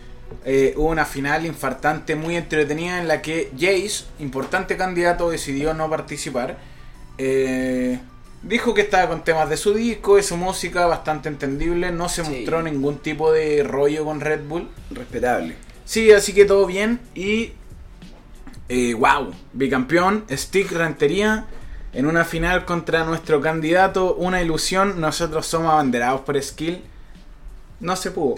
[SPEAKER 1] Eh, hubo una final infartante muy entretenida en la que Jace, importante candidato, decidió no participar. Eh, dijo que estaba con temas de su disco, de su música, bastante entendible. No se
[SPEAKER 2] Sí.
[SPEAKER 1] mostró ningún tipo de rollo con Red Bull.
[SPEAKER 2] Respetable.
[SPEAKER 1] Sí, así que todo bien. Y. Eh, wow, bicampeón, Stick Rentería. En una final contra nuestro candidato, una ilusión. Nosotros somos abanderados por Skill. No se pudo.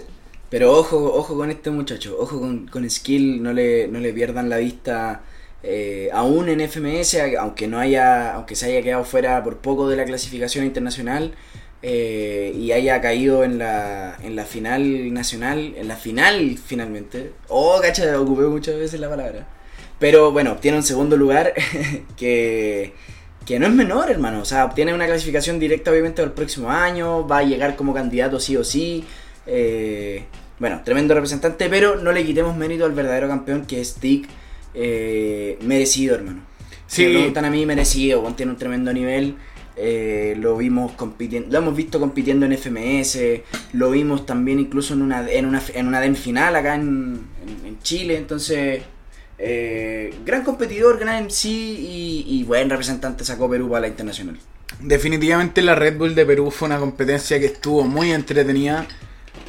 [SPEAKER 2] Pero ojo, ojo con este muchacho, ojo con, Skill, no le, no le pierdan la vista. eh, aún en FMS, aunque no haya, aunque se haya quedado fuera por poco de la clasificación internacional eh, y haya caído en la, en la final nacional, en la final finalmente. Oh, cacha, ocupé muchas veces la palabra. Pero bueno, obtiene un segundo lugar que, que no es menor, hermano. O sea, obtiene una clasificación directa obviamente al próximo año, va a llegar como candidato sí o sí. Eh, bueno, tremendo representante, pero no le quitemos mérito al verdadero campeón que es Tick. Eh, merecido, hermano. Si
[SPEAKER 1] Sí.
[SPEAKER 2] me preguntan a mí, merecido. Tiene un tremendo nivel. eh, lo vimos compitiendo, lo hemos visto compitiendo en FMS, lo vimos también incluso en una en una, en una DEM final acá en, en- en Chile, entonces eh, gran competidor, gran MC y, y buen representante sacó Perú para la internacional.
[SPEAKER 1] Definitivamente la Red Bull de Perú fue una competencia que estuvo muy entretenida.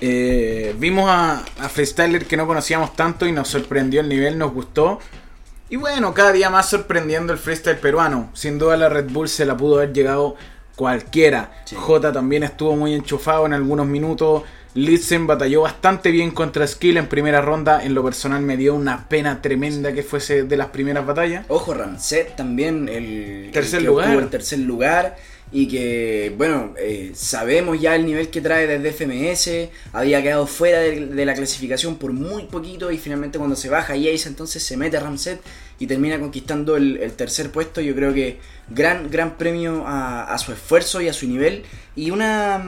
[SPEAKER 1] Eh, vimos a, a freestyler que no conocíamos tanto y nos sorprendió el nivel, nos gustó. Y bueno, cada día más sorprendiendo el freestyle peruano. Sin duda la Red Bull se la pudo haber llegado cualquiera.
[SPEAKER 2] Sí.
[SPEAKER 1] J también estuvo muy enchufado en algunos minutos. Litzen batalló bastante bien contra Skill en primera ronda. En lo personal me dio una pena tremenda que fuese de las primeras batallas.
[SPEAKER 2] Ojo, Ramset también, el
[SPEAKER 1] Tercer
[SPEAKER 2] el que
[SPEAKER 1] lugar.
[SPEAKER 2] el tercer lugar. Y que, bueno, eh, sabemos ya el nivel que trae desde FMS. Había quedado fuera de, de la clasificación por muy poquito. Y finalmente, cuando se baja Jace, entonces se mete Ramset y termina conquistando el, el tercer puesto. Yo creo que gran, gran premio a, a su esfuerzo y a su nivel. Y una.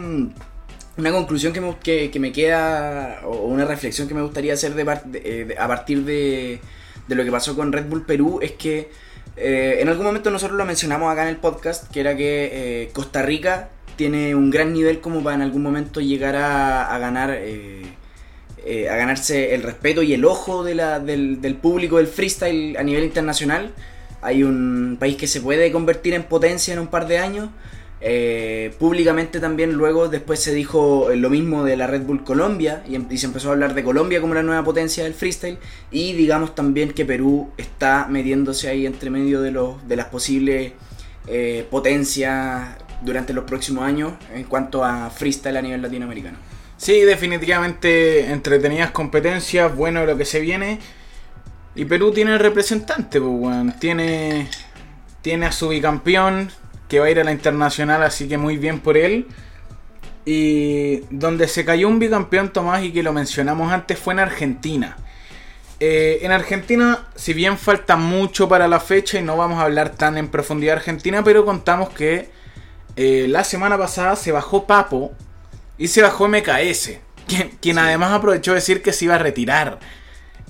[SPEAKER 2] Una conclusión que me, que, que me queda, o una reflexión que me gustaría hacer de, eh, a partir de, lo que pasó con Red Bull Perú es que eh, en algún momento nosotros lo mencionamos acá en el podcast, que era que eh, Costa Rica tiene un gran nivel como para en algún momento llegar a, a ganar eh, a ganarse el respeto y el ojo de la- del, del público del freestyle a nivel internacional. Hay un país que se puede convertir en potencia en un par de años. Eh, públicamente también luego después se dijo lo mismo de la Red Bull Colombia y, em- y se empezó a hablar de Colombia como la nueva potencia del freestyle y digamos también que Perú está metiéndose ahí entre medio de, los, de las posibles eh, potencias durante los próximos años en cuanto a freestyle a nivel latinoamericano.
[SPEAKER 1] Sí, definitivamente entretenidas competencias, bueno lo que se viene. Y Perú tiene representante, pues, weón. Tiene, tiene a su bicampeón que va a ir a la internacional, así que muy bien por él. Y donde se cayó un bicampeón, Tomás, y que lo mencionamos antes, fue en Argentina. Eh, en Argentina, si bien falta mucho para la fecha y no vamos a hablar tan en profundidad de Argentina, pero contamos que eh, la semana pasada se bajó Papo y se bajó MKS, quien, quien además aprovechó de decir que se iba a retirar.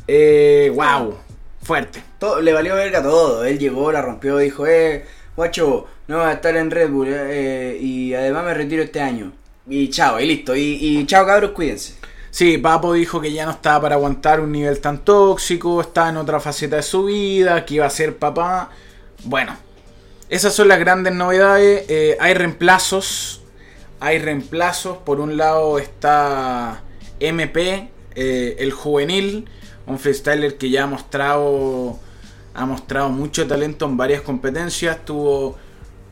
[SPEAKER 1] Eh, wow, fuerte.
[SPEAKER 2] Todo, le valió verga todo. Él llegó, la rompió, dijo, eh, guacho, no va a estar en Red Bull eh, y además me retiro este año. Y chao, y listo. Y, y chao cabros, cuídense.
[SPEAKER 1] Sí, Papo dijo que ya no estaba para aguantar un nivel tan tóxico, estaba en otra faceta de su vida, que iba a ser papá. Bueno, esas son las grandes novedades. Eh, hay reemplazos. Hay reemplazos. Por un lado está MP, eh, el juvenil, un freestyler que ya ha mostrado, ha mostrado mucho talento en varias competencias. Tuvo,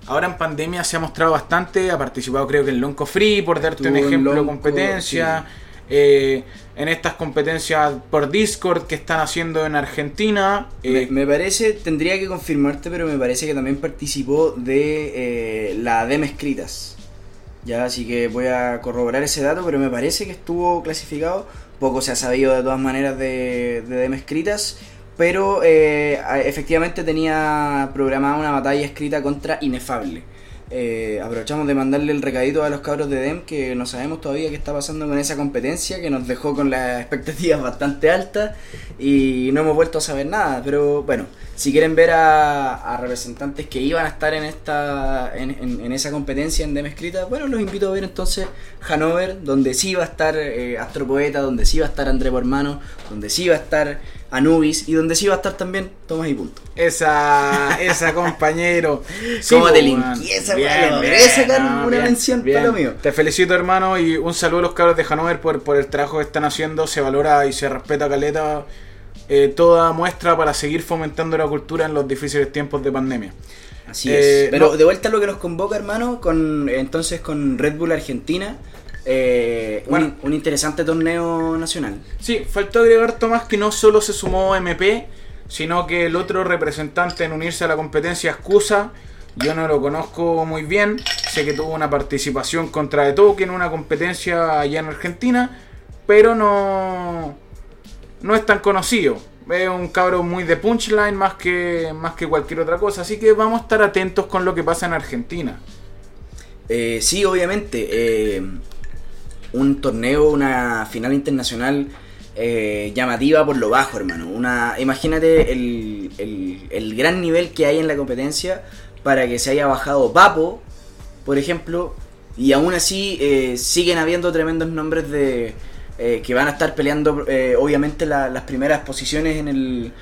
[SPEAKER 1] ahora en pandemia se ha mostrado bastante. Ha participado creo que en Lonco Free, por darte un ejemplo,
[SPEAKER 2] Lonco,
[SPEAKER 1] competencia. Eh, en estas competencias por Discord que están haciendo en Argentina.
[SPEAKER 2] Me,
[SPEAKER 1] eh,
[SPEAKER 2] me parece, tendría que confirmarte, pero me parece que también participó de eh, la DEM escritas. Ya, así que voy a corroborar ese dato, pero me parece que estuvo clasificado. Poco se ha sabido de todas maneras de, de escritas. Pero eh, efectivamente tenía programada una batalla escrita contra Inefable. Eh, aprovechamos de mandarle el recadito a los cabros de DEM que no sabemos todavía qué está pasando con esa competencia, que nos dejó con las expectativas bastante altas y no hemos vuelto a saber nada. Pero bueno, si quieren ver a, representantes que iban a estar en esta en, en- esa competencia en DEM escrita, bueno, los invito a ver entonces Hanover, donde sí va a estar eh, Astropoeta, donde sí va a estar André Hermano, donde sí va a estar Anubis y donde sí va a estar también Tomás y Punto.
[SPEAKER 1] Esa, esa compañero.
[SPEAKER 2] ¿Cómo te linké
[SPEAKER 1] weón.
[SPEAKER 2] esa
[SPEAKER 1] Bien,
[SPEAKER 2] weá? Lo
[SPEAKER 1] bien,
[SPEAKER 2] merece sacar
[SPEAKER 1] no,
[SPEAKER 2] una
[SPEAKER 1] bien,
[SPEAKER 2] mención
[SPEAKER 1] bien.
[SPEAKER 2] para lo mío.
[SPEAKER 1] Te felicito, hermano, y un saludo a los cabros de Hanover por, por el trabajo que están haciendo. Se valora y se respeta caleta eh, toda muestra para seguir fomentando la cultura en los difíciles tiempos de pandemia.
[SPEAKER 2] Así
[SPEAKER 1] Eh,
[SPEAKER 2] es. Pero
[SPEAKER 1] no.
[SPEAKER 2] de vuelta a lo que nos convoca, hermano, con entonces con Red Bull Argentina. Eh,
[SPEAKER 1] Bueno.
[SPEAKER 2] un, interesante torneo nacional.
[SPEAKER 1] Sí, faltó agregar, Tomás, que no solo se sumó MP, sino que el otro representante en unirse a la competencia, Excusa, yo no lo conozco muy bien, sé que tuvo una participación contra The Token en una competencia allá en Argentina, pero no, no es tan conocido. Es un cabro muy de punchline más que, más que cualquier otra cosa, así que vamos a estar atentos con lo que pasa en Argentina.
[SPEAKER 2] Eh, sí, obviamente. eh, un torneo, una final internacional eh, llamativa por lo bajo, hermano. Una, imagínate el, el- gran nivel que hay en la competencia para que se haya bajado Papo por ejemplo, y aún así eh, siguen habiendo tremendos nombres de eh, que van a estar peleando, eh, obviamente, la- las primeras posiciones en, el,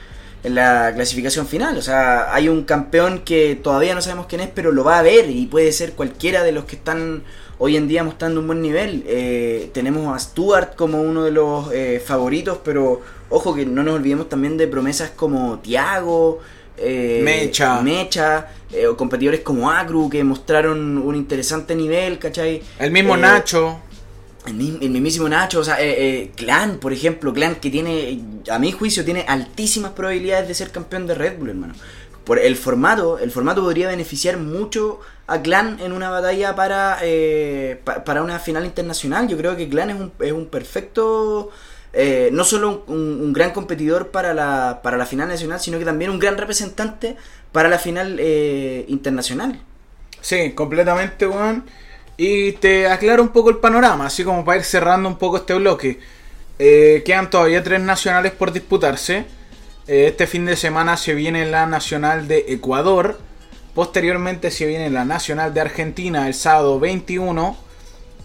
[SPEAKER 2] en la clasificación final. O sea, hay un campeón que todavía no sabemos quién es, pero lo va a ver y puede ser cualquiera de los que están hoy en día mostrando un buen nivel. Eh, tenemos a Stuart como uno de los eh, favoritos, pero ojo que no nos olvidemos también de promesas como Tiago. eh,
[SPEAKER 1] Mecha.
[SPEAKER 2] Mecha, eh, o competidores como Acru que mostraron un interesante nivel, ¿cachai?
[SPEAKER 1] El mismo
[SPEAKER 2] Eh,
[SPEAKER 1] Nacho.
[SPEAKER 2] el, mi- el mismísimo Nacho, o sea, eh, Clan, por ejemplo, Clan que tiene, a mi juicio, tiene altísimas probabilidades de ser campeón de Red Bull, hermano. Por el formato, el formato podría beneficiar mucho a Clan en una batalla para, eh, pa- para una final internacional. Yo creo que Clan es un, es un perfecto, eh, no solo un, un- un gran competidor para la, para la final nacional, sino que también un gran representante para la final eh, internacional.
[SPEAKER 1] Sí, completamente, weón. Y te aclaro un poco el panorama, así como para ir cerrando un poco este bloque. Eh, quedan todavía tres nacionales por disputarse. Eh, este fin de semana se viene la nacional de Ecuador. Posteriormente se viene la nacional de Argentina el sábado 21.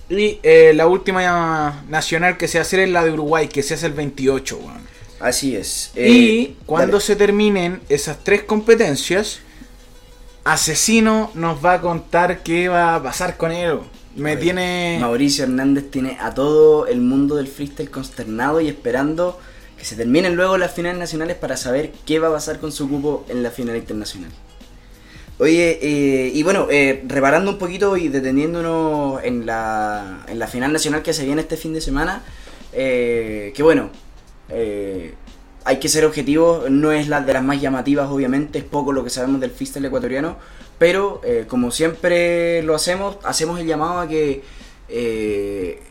[SPEAKER 1] Y eh, la última nacional que se hace es la de Uruguay, que se hace el 28, weón.
[SPEAKER 2] Así es.
[SPEAKER 1] Y
[SPEAKER 2] Eh,
[SPEAKER 1] cuando
[SPEAKER 2] dale.
[SPEAKER 1] se terminen esas tres competencias, Asesino nos va a contar qué va a pasar con él. Me
[SPEAKER 2] Oye,
[SPEAKER 1] tiene.
[SPEAKER 2] Mauricio Hernández tiene a todo el mundo del freestyle consternado y esperando que se terminen luego las finales nacionales para saber qué va a pasar con su cupo en la final internacional. Oye, eh, y bueno, eh, reparando un poquito y deteniéndonos en la, en la final nacional que se viene este fin de semana, eh, que bueno, eh, hay que ser objetivos, no es la de las más llamativas obviamente, es poco lo que sabemos del freestyle ecuatoriano, pero eh, como siempre lo hacemos, hacemos el llamado a que eh,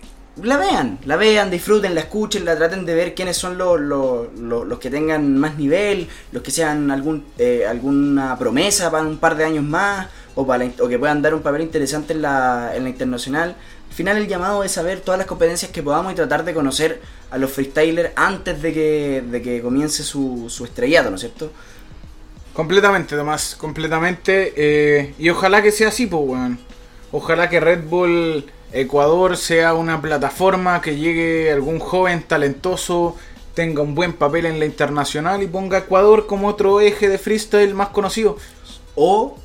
[SPEAKER 2] la vean, la vean, disfruten, la escuchen, la traten de ver quiénes son los, los, los- los que tengan más nivel, los que sean algún, eh, alguna promesa para un par de años más, o, para o que puedan dar un papel interesante en la, en la internacional. Al final el llamado es saber todas las competencias que podamos y tratar de conocer a los freestylers antes de que, de que comience su, su estrellato, ¿no es cierto?
[SPEAKER 1] Completamente, Tomás, completamente. eh, y ojalá que sea así, pues, weón. Ojalá que Red Bull Ecuador sea una plataforma que llegue algún joven talentoso, tenga un buen papel en la internacional y ponga Ecuador como otro eje de freestyle más conocido.
[SPEAKER 2] O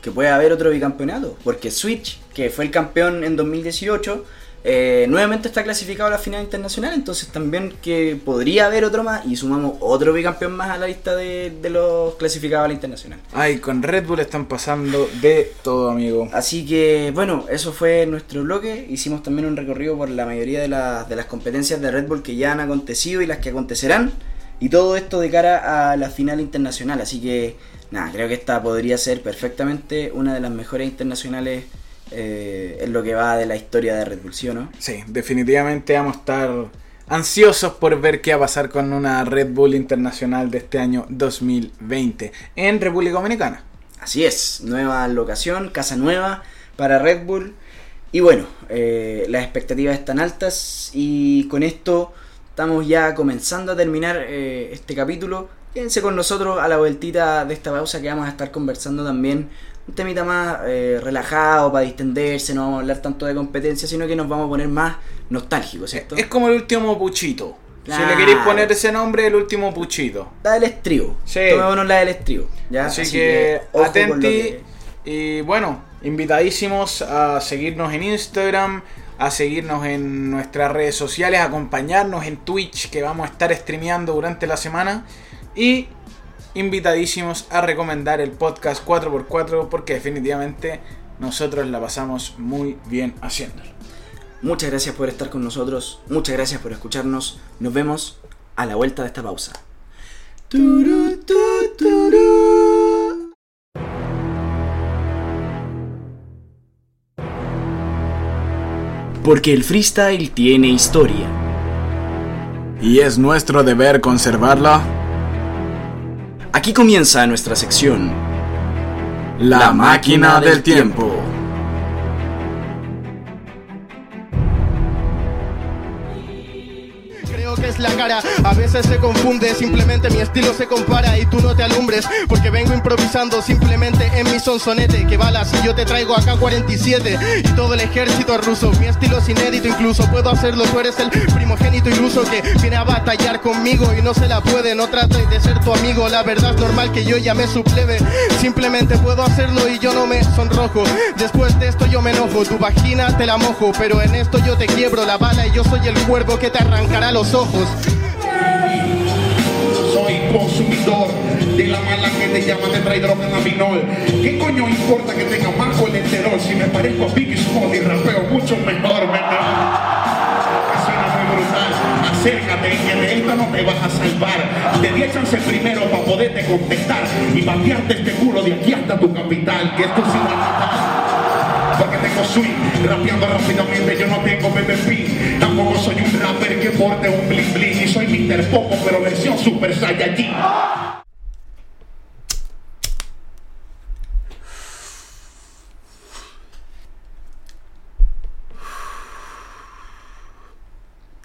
[SPEAKER 2] que pueda haber otro bicampeonato, porque Switch, que fue el campeón en 2018, eh, nuevamente está clasificado a la final internacional, entonces también que podría haber otro más y sumamos otro bicampeón más a la lista de, de los clasificados a la internacional.
[SPEAKER 1] Ay, con Red Bull están pasando de todo, amigo.
[SPEAKER 2] Así que bueno, eso fue nuestro bloque. Hicimos también un recorrido por la mayoría de, las- de las competencias de Red Bull que ya han acontecido y las que acontecerán. Y todo esto de cara a la final internacional. Así que nada, creo que esta podría ser perfectamente una de las mejores internacionales eh, en lo que va de la historia de Red Bull, ¿sí o no?
[SPEAKER 1] Sí, definitivamente vamos a estar ansiosos por ver qué va a pasar con una Red Bull Internacional de este año 2020 en República Dominicana.
[SPEAKER 2] Así es, nueva locación, casa nueva para Red Bull. Y bueno, eh, las expectativas están altas y con esto estamos ya comenzando a terminar eh, este capítulo. Quédense con nosotros a la vueltita de esta pausa que vamos a estar conversando también. Un temita más eh, relajado para distenderse, no vamos a hablar tanto de competencia, sino que nos vamos a poner más nostálgicos, ¿cierto?
[SPEAKER 1] Es como el último puchito. Si le queréis poner ese nombre, el último puchito.
[SPEAKER 2] La del estribo.
[SPEAKER 1] Sí.
[SPEAKER 2] Tomémonos la del estribo. ¿ya?
[SPEAKER 1] Así, que,
[SPEAKER 2] lo
[SPEAKER 1] atenti.
[SPEAKER 2] que-
[SPEAKER 1] Y bueno, invitadísimos a seguirnos en Instagram, a seguirnos en nuestras redes sociales, a acompañarnos en Twitch, que vamos a estar streameando durante la semana. Y invitadísimos a recomendar el podcast 4x4, porque definitivamente nosotros la pasamos muy bien haciéndolo.
[SPEAKER 2] Muchas gracias por estar con nosotros, muchas gracias por escucharnos. Nos vemos a la vuelta de esta pausa. Porque el freestyle tiene historia.
[SPEAKER 1] Y es nuestro deber conservarla.
[SPEAKER 2] Aquí comienza nuestra sección.
[SPEAKER 1] La, máquina del tiempo.
[SPEAKER 4] Se confunde, simplemente mi estilo se compara y tú no te alumbres, porque vengo improvisando simplemente en mi sonsonete, que balas y yo te traigo acá 47 y todo el ejército ruso, mi estilo es inédito, incluso puedo hacerlo, tú eres el primogénito iluso que viene a batallar conmigo y no se la puede, no trate de ser tu amigo, la verdad es normal que yo llame su plebe, simplemente puedo hacerlo y yo no me sonrojo, después de esto yo me enojo, tu vagina te la mojo, pero en esto yo te quiebro la bala y yo soy el cuervo que te arrancará los ojos.
[SPEAKER 8] Consumidor de la mala que te llama tetrahidrocanabinol. ¿Qué coño importa que tenga más colesterol si me parezco a Biggie Small y rapeo mucho mejor, menor? Suena muy brutal. Acércate, que de esta no te vas a salvar. Te di primero para poderte contestar y patearte este culo de aquí hasta tu capital, que esto sí va a matar porque tengo swing, rapeando rápidamente, yo no tengo BBP, tampoco soy un rapper que porte un bling bling, y soy Mr. Popo, pero versión Super Saiyajin.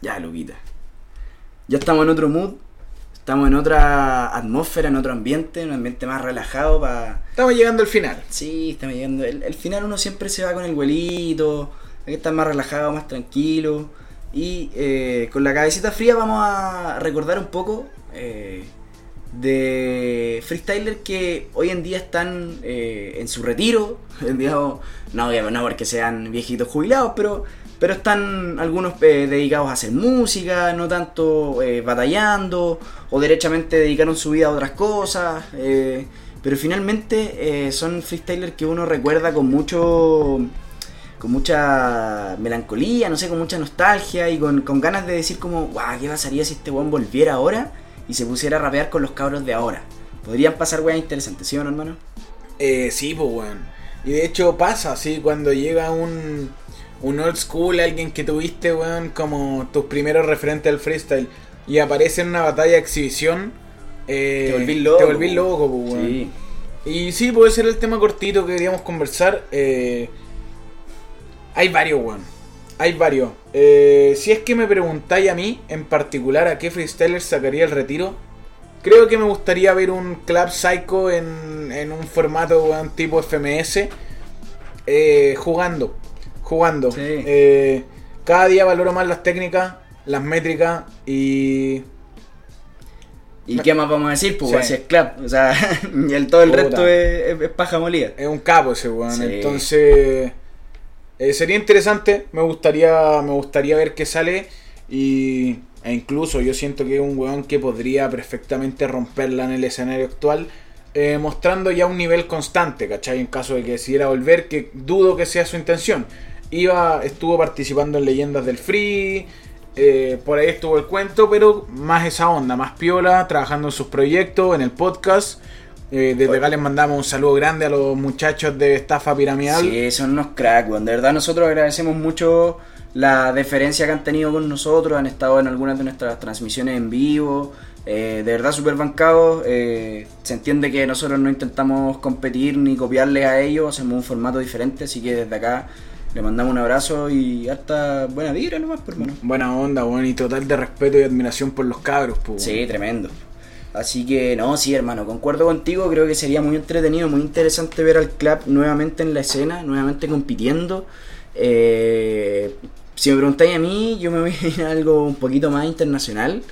[SPEAKER 2] Ya, Luquita. Ya estamos en otro mood. Estamos en otra atmósfera, en otro ambiente, un ambiente más relajado para...
[SPEAKER 1] Estamos llegando al final.
[SPEAKER 2] Sí, estamos llegando. El, el final uno siempre se va con el vuelito, hay que estar más relajado, más tranquilo. Y eh, con la cabecita fría vamos a recordar un poco eh, de freestylers que hoy en día están eh, en su retiro. Digamos, no, no porque sean viejitos jubilados, pero, pero están algunos eh, dedicados a hacer música, no tanto eh, batallando, o derechamente dedicaron su vida a otras cosas. eh, pero finalmente son freestylers que uno recuerda con mucho con mucha melancolía, no sé, con mucha nostalgia y con, con ganas de decir como, guau, ¿qué pasaría si este weón volviera ahora y se pusiera a rapear con los cabros de ahora? Podrían pasar weas interesantes, ¿sí o no, hermano?
[SPEAKER 1] Eh, sí, pues, weón. Y de hecho pasa, así, cuando llega un, un old school, alguien que tuviste, weón, como tus primeros referentes al freestyle, y aparece en una batalla de exhibición, eh,
[SPEAKER 2] Te volvís loco,
[SPEAKER 1] Te weón.
[SPEAKER 2] Sí.
[SPEAKER 1] Y sí, puede ser el tema cortito que queríamos conversar. eh, hay varios, weón. Hay varios. Eh, si es que me preguntáis a mí, en particular, a qué freestyler sacaría el retiro, creo que me gustaría ver un Club Psycho en, en un formato, weón, tipo FMS, eh, jugando. Jugando.
[SPEAKER 2] Sí.
[SPEAKER 1] Eh, cada día valoro más las técnicas, las métricas y
[SPEAKER 2] ¿Y qué más vamos a decir? Pues
[SPEAKER 1] Sí.
[SPEAKER 2] así es clap. O sea, y el, todo el
[SPEAKER 1] Puta.
[SPEAKER 2] resto es, paja molida.
[SPEAKER 1] Es un capo ese weón.
[SPEAKER 2] Sí.
[SPEAKER 1] Entonces. eh, sería interesante. Me gustaría. Me gustaría ver qué sale. Y. E incluso yo siento que es un weón que podría perfectamente romperla en el escenario actual. eh, mostrando ya un nivel constante, ¿cachai? En caso de que decidiera volver, que dudo que sea su intención. Iba, estuvo participando en Leyendas del Free. eh, por ahí estuvo el cuento, pero más esa onda, más piola, trabajando en sus proyectos, en el podcast. Eh, desde acá les mandamos un saludo grande a los muchachos de Estafa Piramidal.
[SPEAKER 2] Sí, son unos cracks. De verdad nosotros agradecemos mucho la deferencia que han tenido con nosotros. Han estado en algunas de nuestras transmisiones en vivo. Eh, de verdad súper bancados. eh, se entiende que nosotros no intentamos competir ni copiarle a ellos. Hacemos un formato diferente. Así que desde acá le mandamos un abrazo y harta buena vibra nomás, por hermano.
[SPEAKER 1] Buena onda, bueno, y total de respeto y admiración por los cabros, pues.
[SPEAKER 2] Sí, tremendo. Así que no, sí, hermano, concuerdo contigo. Creo que sería muy entretenido, muy interesante ver al club nuevamente en la escena, nuevamente compitiendo. Eh, si me preguntáis a mí, yo me voy a ir a algo un poquito más internacional.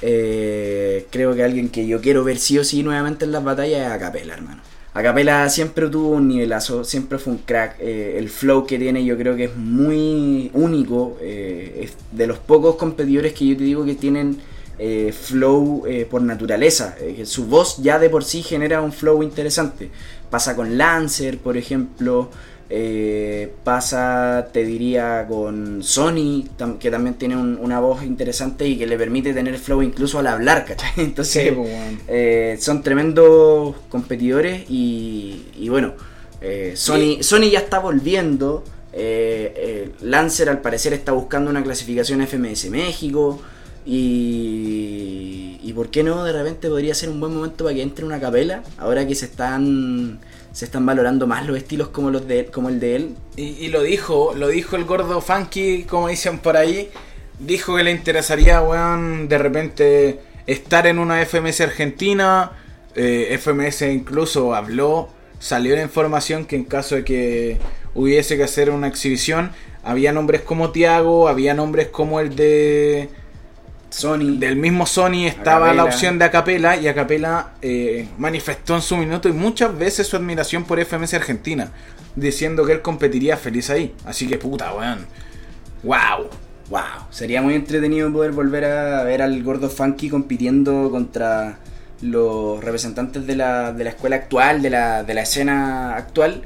[SPEAKER 2] Eh, creo que alguien que yo quiero ver sí o sí nuevamente en las batallas es Acapela, hermano. Acapela siempre tuvo un nivelazo, siempre fue un crack. eh, el flow que tiene yo creo que es muy único. eh, es de los pocos competidores que yo te digo que tienen eh, flow por naturaleza. su voz ya de por sí genera un flow interesante. Pasa con Lancer, por ejemplo. Eh, pasa, te diría, con Sony, tam- que también tiene un- una voz interesante y que le permite tener flow incluso al hablar, ¿cachai? Entonces,
[SPEAKER 1] Sí, pues,
[SPEAKER 2] eh, son tremendos competidores y, y bueno, eh, Sony, Sony ya está volviendo. eh, Lancer al parecer está buscando una clasificación FMS México. Y, y por qué no, de repente podría ser un buen momento para que entre una capela. Ahora que se están se están valorando más los estilos como los de como el de él.
[SPEAKER 1] Y, y lo dijo, lo dijo el gordo funky, como dicen por ahí. Dijo que le interesaría, weón, de repente estar en una FMS Argentina. eh, FMS incluso habló, salió la información que en caso de que hubiese que hacer una exhibición, había nombres como Tiago, había nombres como el de
[SPEAKER 2] Sony.
[SPEAKER 1] del mismo Sony estaba la opción de Acapela y Acapela eh, manifestó en su minuto y muchas veces su admiración por FMS Argentina, diciendo que él competiría feliz ahí. Así que puta, weón. Wow.
[SPEAKER 2] Wow, sería muy entretenido poder volver a ver al gordo funky compitiendo contra los representantes de la, de la escuela actual, de la, de la escena actual.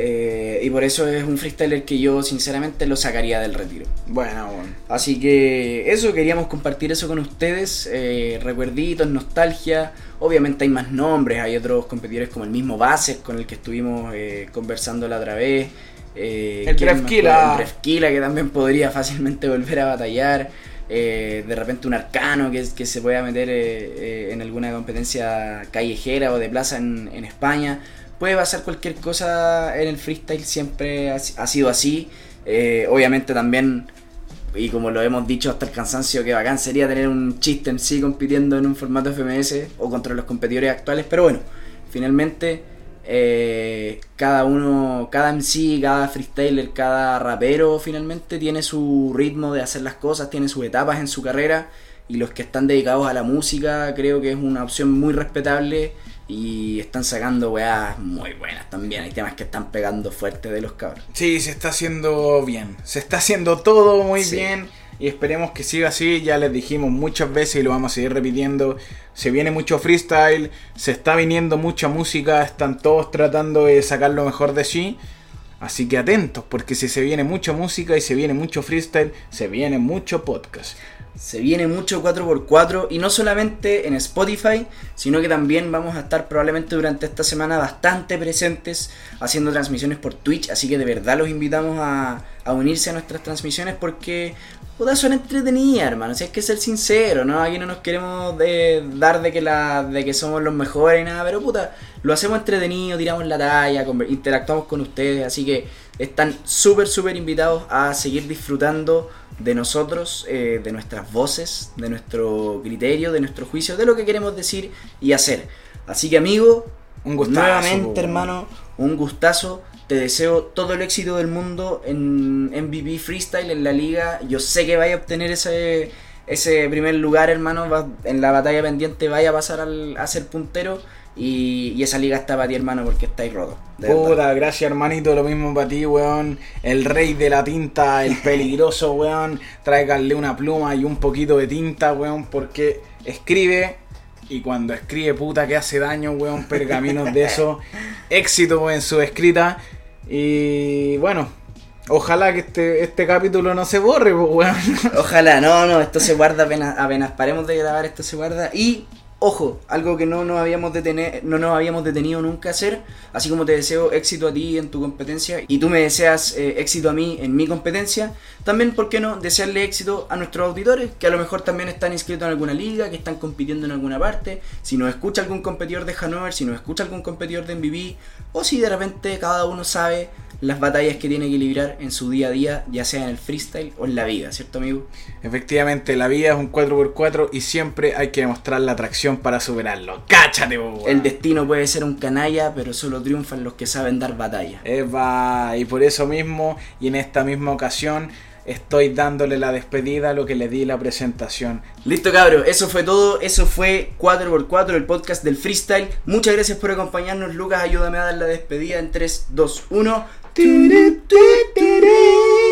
[SPEAKER 2] Eh, y por eso es un freestyler que yo sinceramente lo sacaría del retiro.
[SPEAKER 1] Bueno, weón.
[SPEAKER 2] Así que eso, queríamos compartir eso con ustedes. eh, recuerditos, nostalgia. Obviamente hay más nombres, hay otros competidores como el mismo Bases con el que estuvimos eh, conversando la otra vez. eh,
[SPEAKER 1] El
[SPEAKER 2] ¿quién más
[SPEAKER 1] Drefkila.
[SPEAKER 2] puede? El Drefkila, que también podría fácilmente volver a batallar. eh, de repente un arcano que, que se pueda meter eh, eh, en alguna competencia callejera o de plaza en, en España. Puede pasar cualquier cosa en el freestyle, siempre ha, sido así. Eh, obviamente también y como lo hemos dicho hasta el cansancio, que bacán sería tener un chiste en sí compitiendo en un formato FMS o contra los competidores actuales, pero bueno, finalmente eh, cada uno, cada MC, cada freestyler, cada rapero finalmente tiene su ritmo de hacer las cosas, tiene sus etapas en su carrera y los que están dedicados a la música creo que es una opción muy respetable y están sacando weas muy buenas también, hay temas que están pegando fuerte de los cabros.
[SPEAKER 1] Sí, se está haciendo bien. Se está haciendo todo muy
[SPEAKER 2] Sí.
[SPEAKER 1] bien. Y esperemos que siga así. Ya les dijimos muchas veces y lo vamos a seguir repitiendo. Se viene mucho freestyle. Se está viniendo mucha música. Están todos tratando de sacar lo mejor de sí. Así que atentos, porque si se viene mucha música y se viene mucho freestyle, se viene mucho podcast.
[SPEAKER 2] Se viene mucho 4x4 y no solamente en Spotify, sino que también vamos a estar probablemente durante esta semana bastante presentes haciendo transmisiones por Twitch, así que de verdad los invitamos a, a unirse a nuestras transmisiones porque puta, son entretenidas, hermano, si hay que ser sincero, ¿no? Aquí no nos queremos dar de que, de que somos los mejores y nada, pero puta, lo hacemos entretenido, tiramos la talla, interactuamos con ustedes, así que están súper, súper invitados a seguir disfrutando de nosotros, eh, de nuestras voces, de nuestro criterio, de nuestro juicio, de lo que queremos decir y hacer. Así que amigo,
[SPEAKER 1] Un gustazo,
[SPEAKER 2] nuevamente
[SPEAKER 1] po.
[SPEAKER 2] hermano, un gustazo. Te deseo todo el éxito del mundo en MVP Freestyle, en la liga. Yo sé que vaya a obtener ese, ese primer lugar, hermano. Va- en la batalla pendiente vaya a pasar al- a ser puntero. Y, y esa liga está para ti, hermano, porque estáis roto. de verdad.
[SPEAKER 1] Puta, gracias hermanito, lo mismo para ti, weón. El rey de la tinta, el peligroso, weón. Tráiganle una pluma y un poquito de tinta, weón, porque escribe y cuando escribe puta que hace daño, weón, pergaminos de eso. Éxito en su escrita. Y bueno, ojalá que este, este capítulo no se borre, pues, weón.
[SPEAKER 2] Ojalá, no, no, esto se guarda apenas, apenas paremos de grabar, esto se guarda. Y, ojo, algo que no nos habíamos no nos habíamos detenido nunca a hacer, así como te deseo éxito a ti en tu competencia y tú me deseas eh, éxito a mí en mi competencia, también, ¿por qué no?, desearle éxito a nuestros auditores, que a lo mejor también están inscritos en alguna liga, que están compitiendo en alguna parte, si nos escucha algún competidor de Hanover, si nos escucha algún competidor de MVP, o si de repente cada uno sabe las batallas que tiene que librar en su día a día, ya sea en el freestyle o en la vida, ¿cierto amigo?
[SPEAKER 1] Efectivamente, la vida es un 4x4 y siempre hay que demostrar la atracción para superarlo. ¡Cáchate, weón!
[SPEAKER 2] El destino puede ser un canalla, pero solo triunfan los que saben dar batalla.
[SPEAKER 1] Eva, y por eso mismo, y en esta misma ocasión, estoy dándole la despedida a lo que le di la presentación.
[SPEAKER 2] Listo, cabro, eso fue todo. Eso fue 4x4, el podcast del freestyle. Muchas gracias por acompañarnos, Lucas. Ayúdame a dar la despedida en 3, 2, 1. Do, do, do, do, do.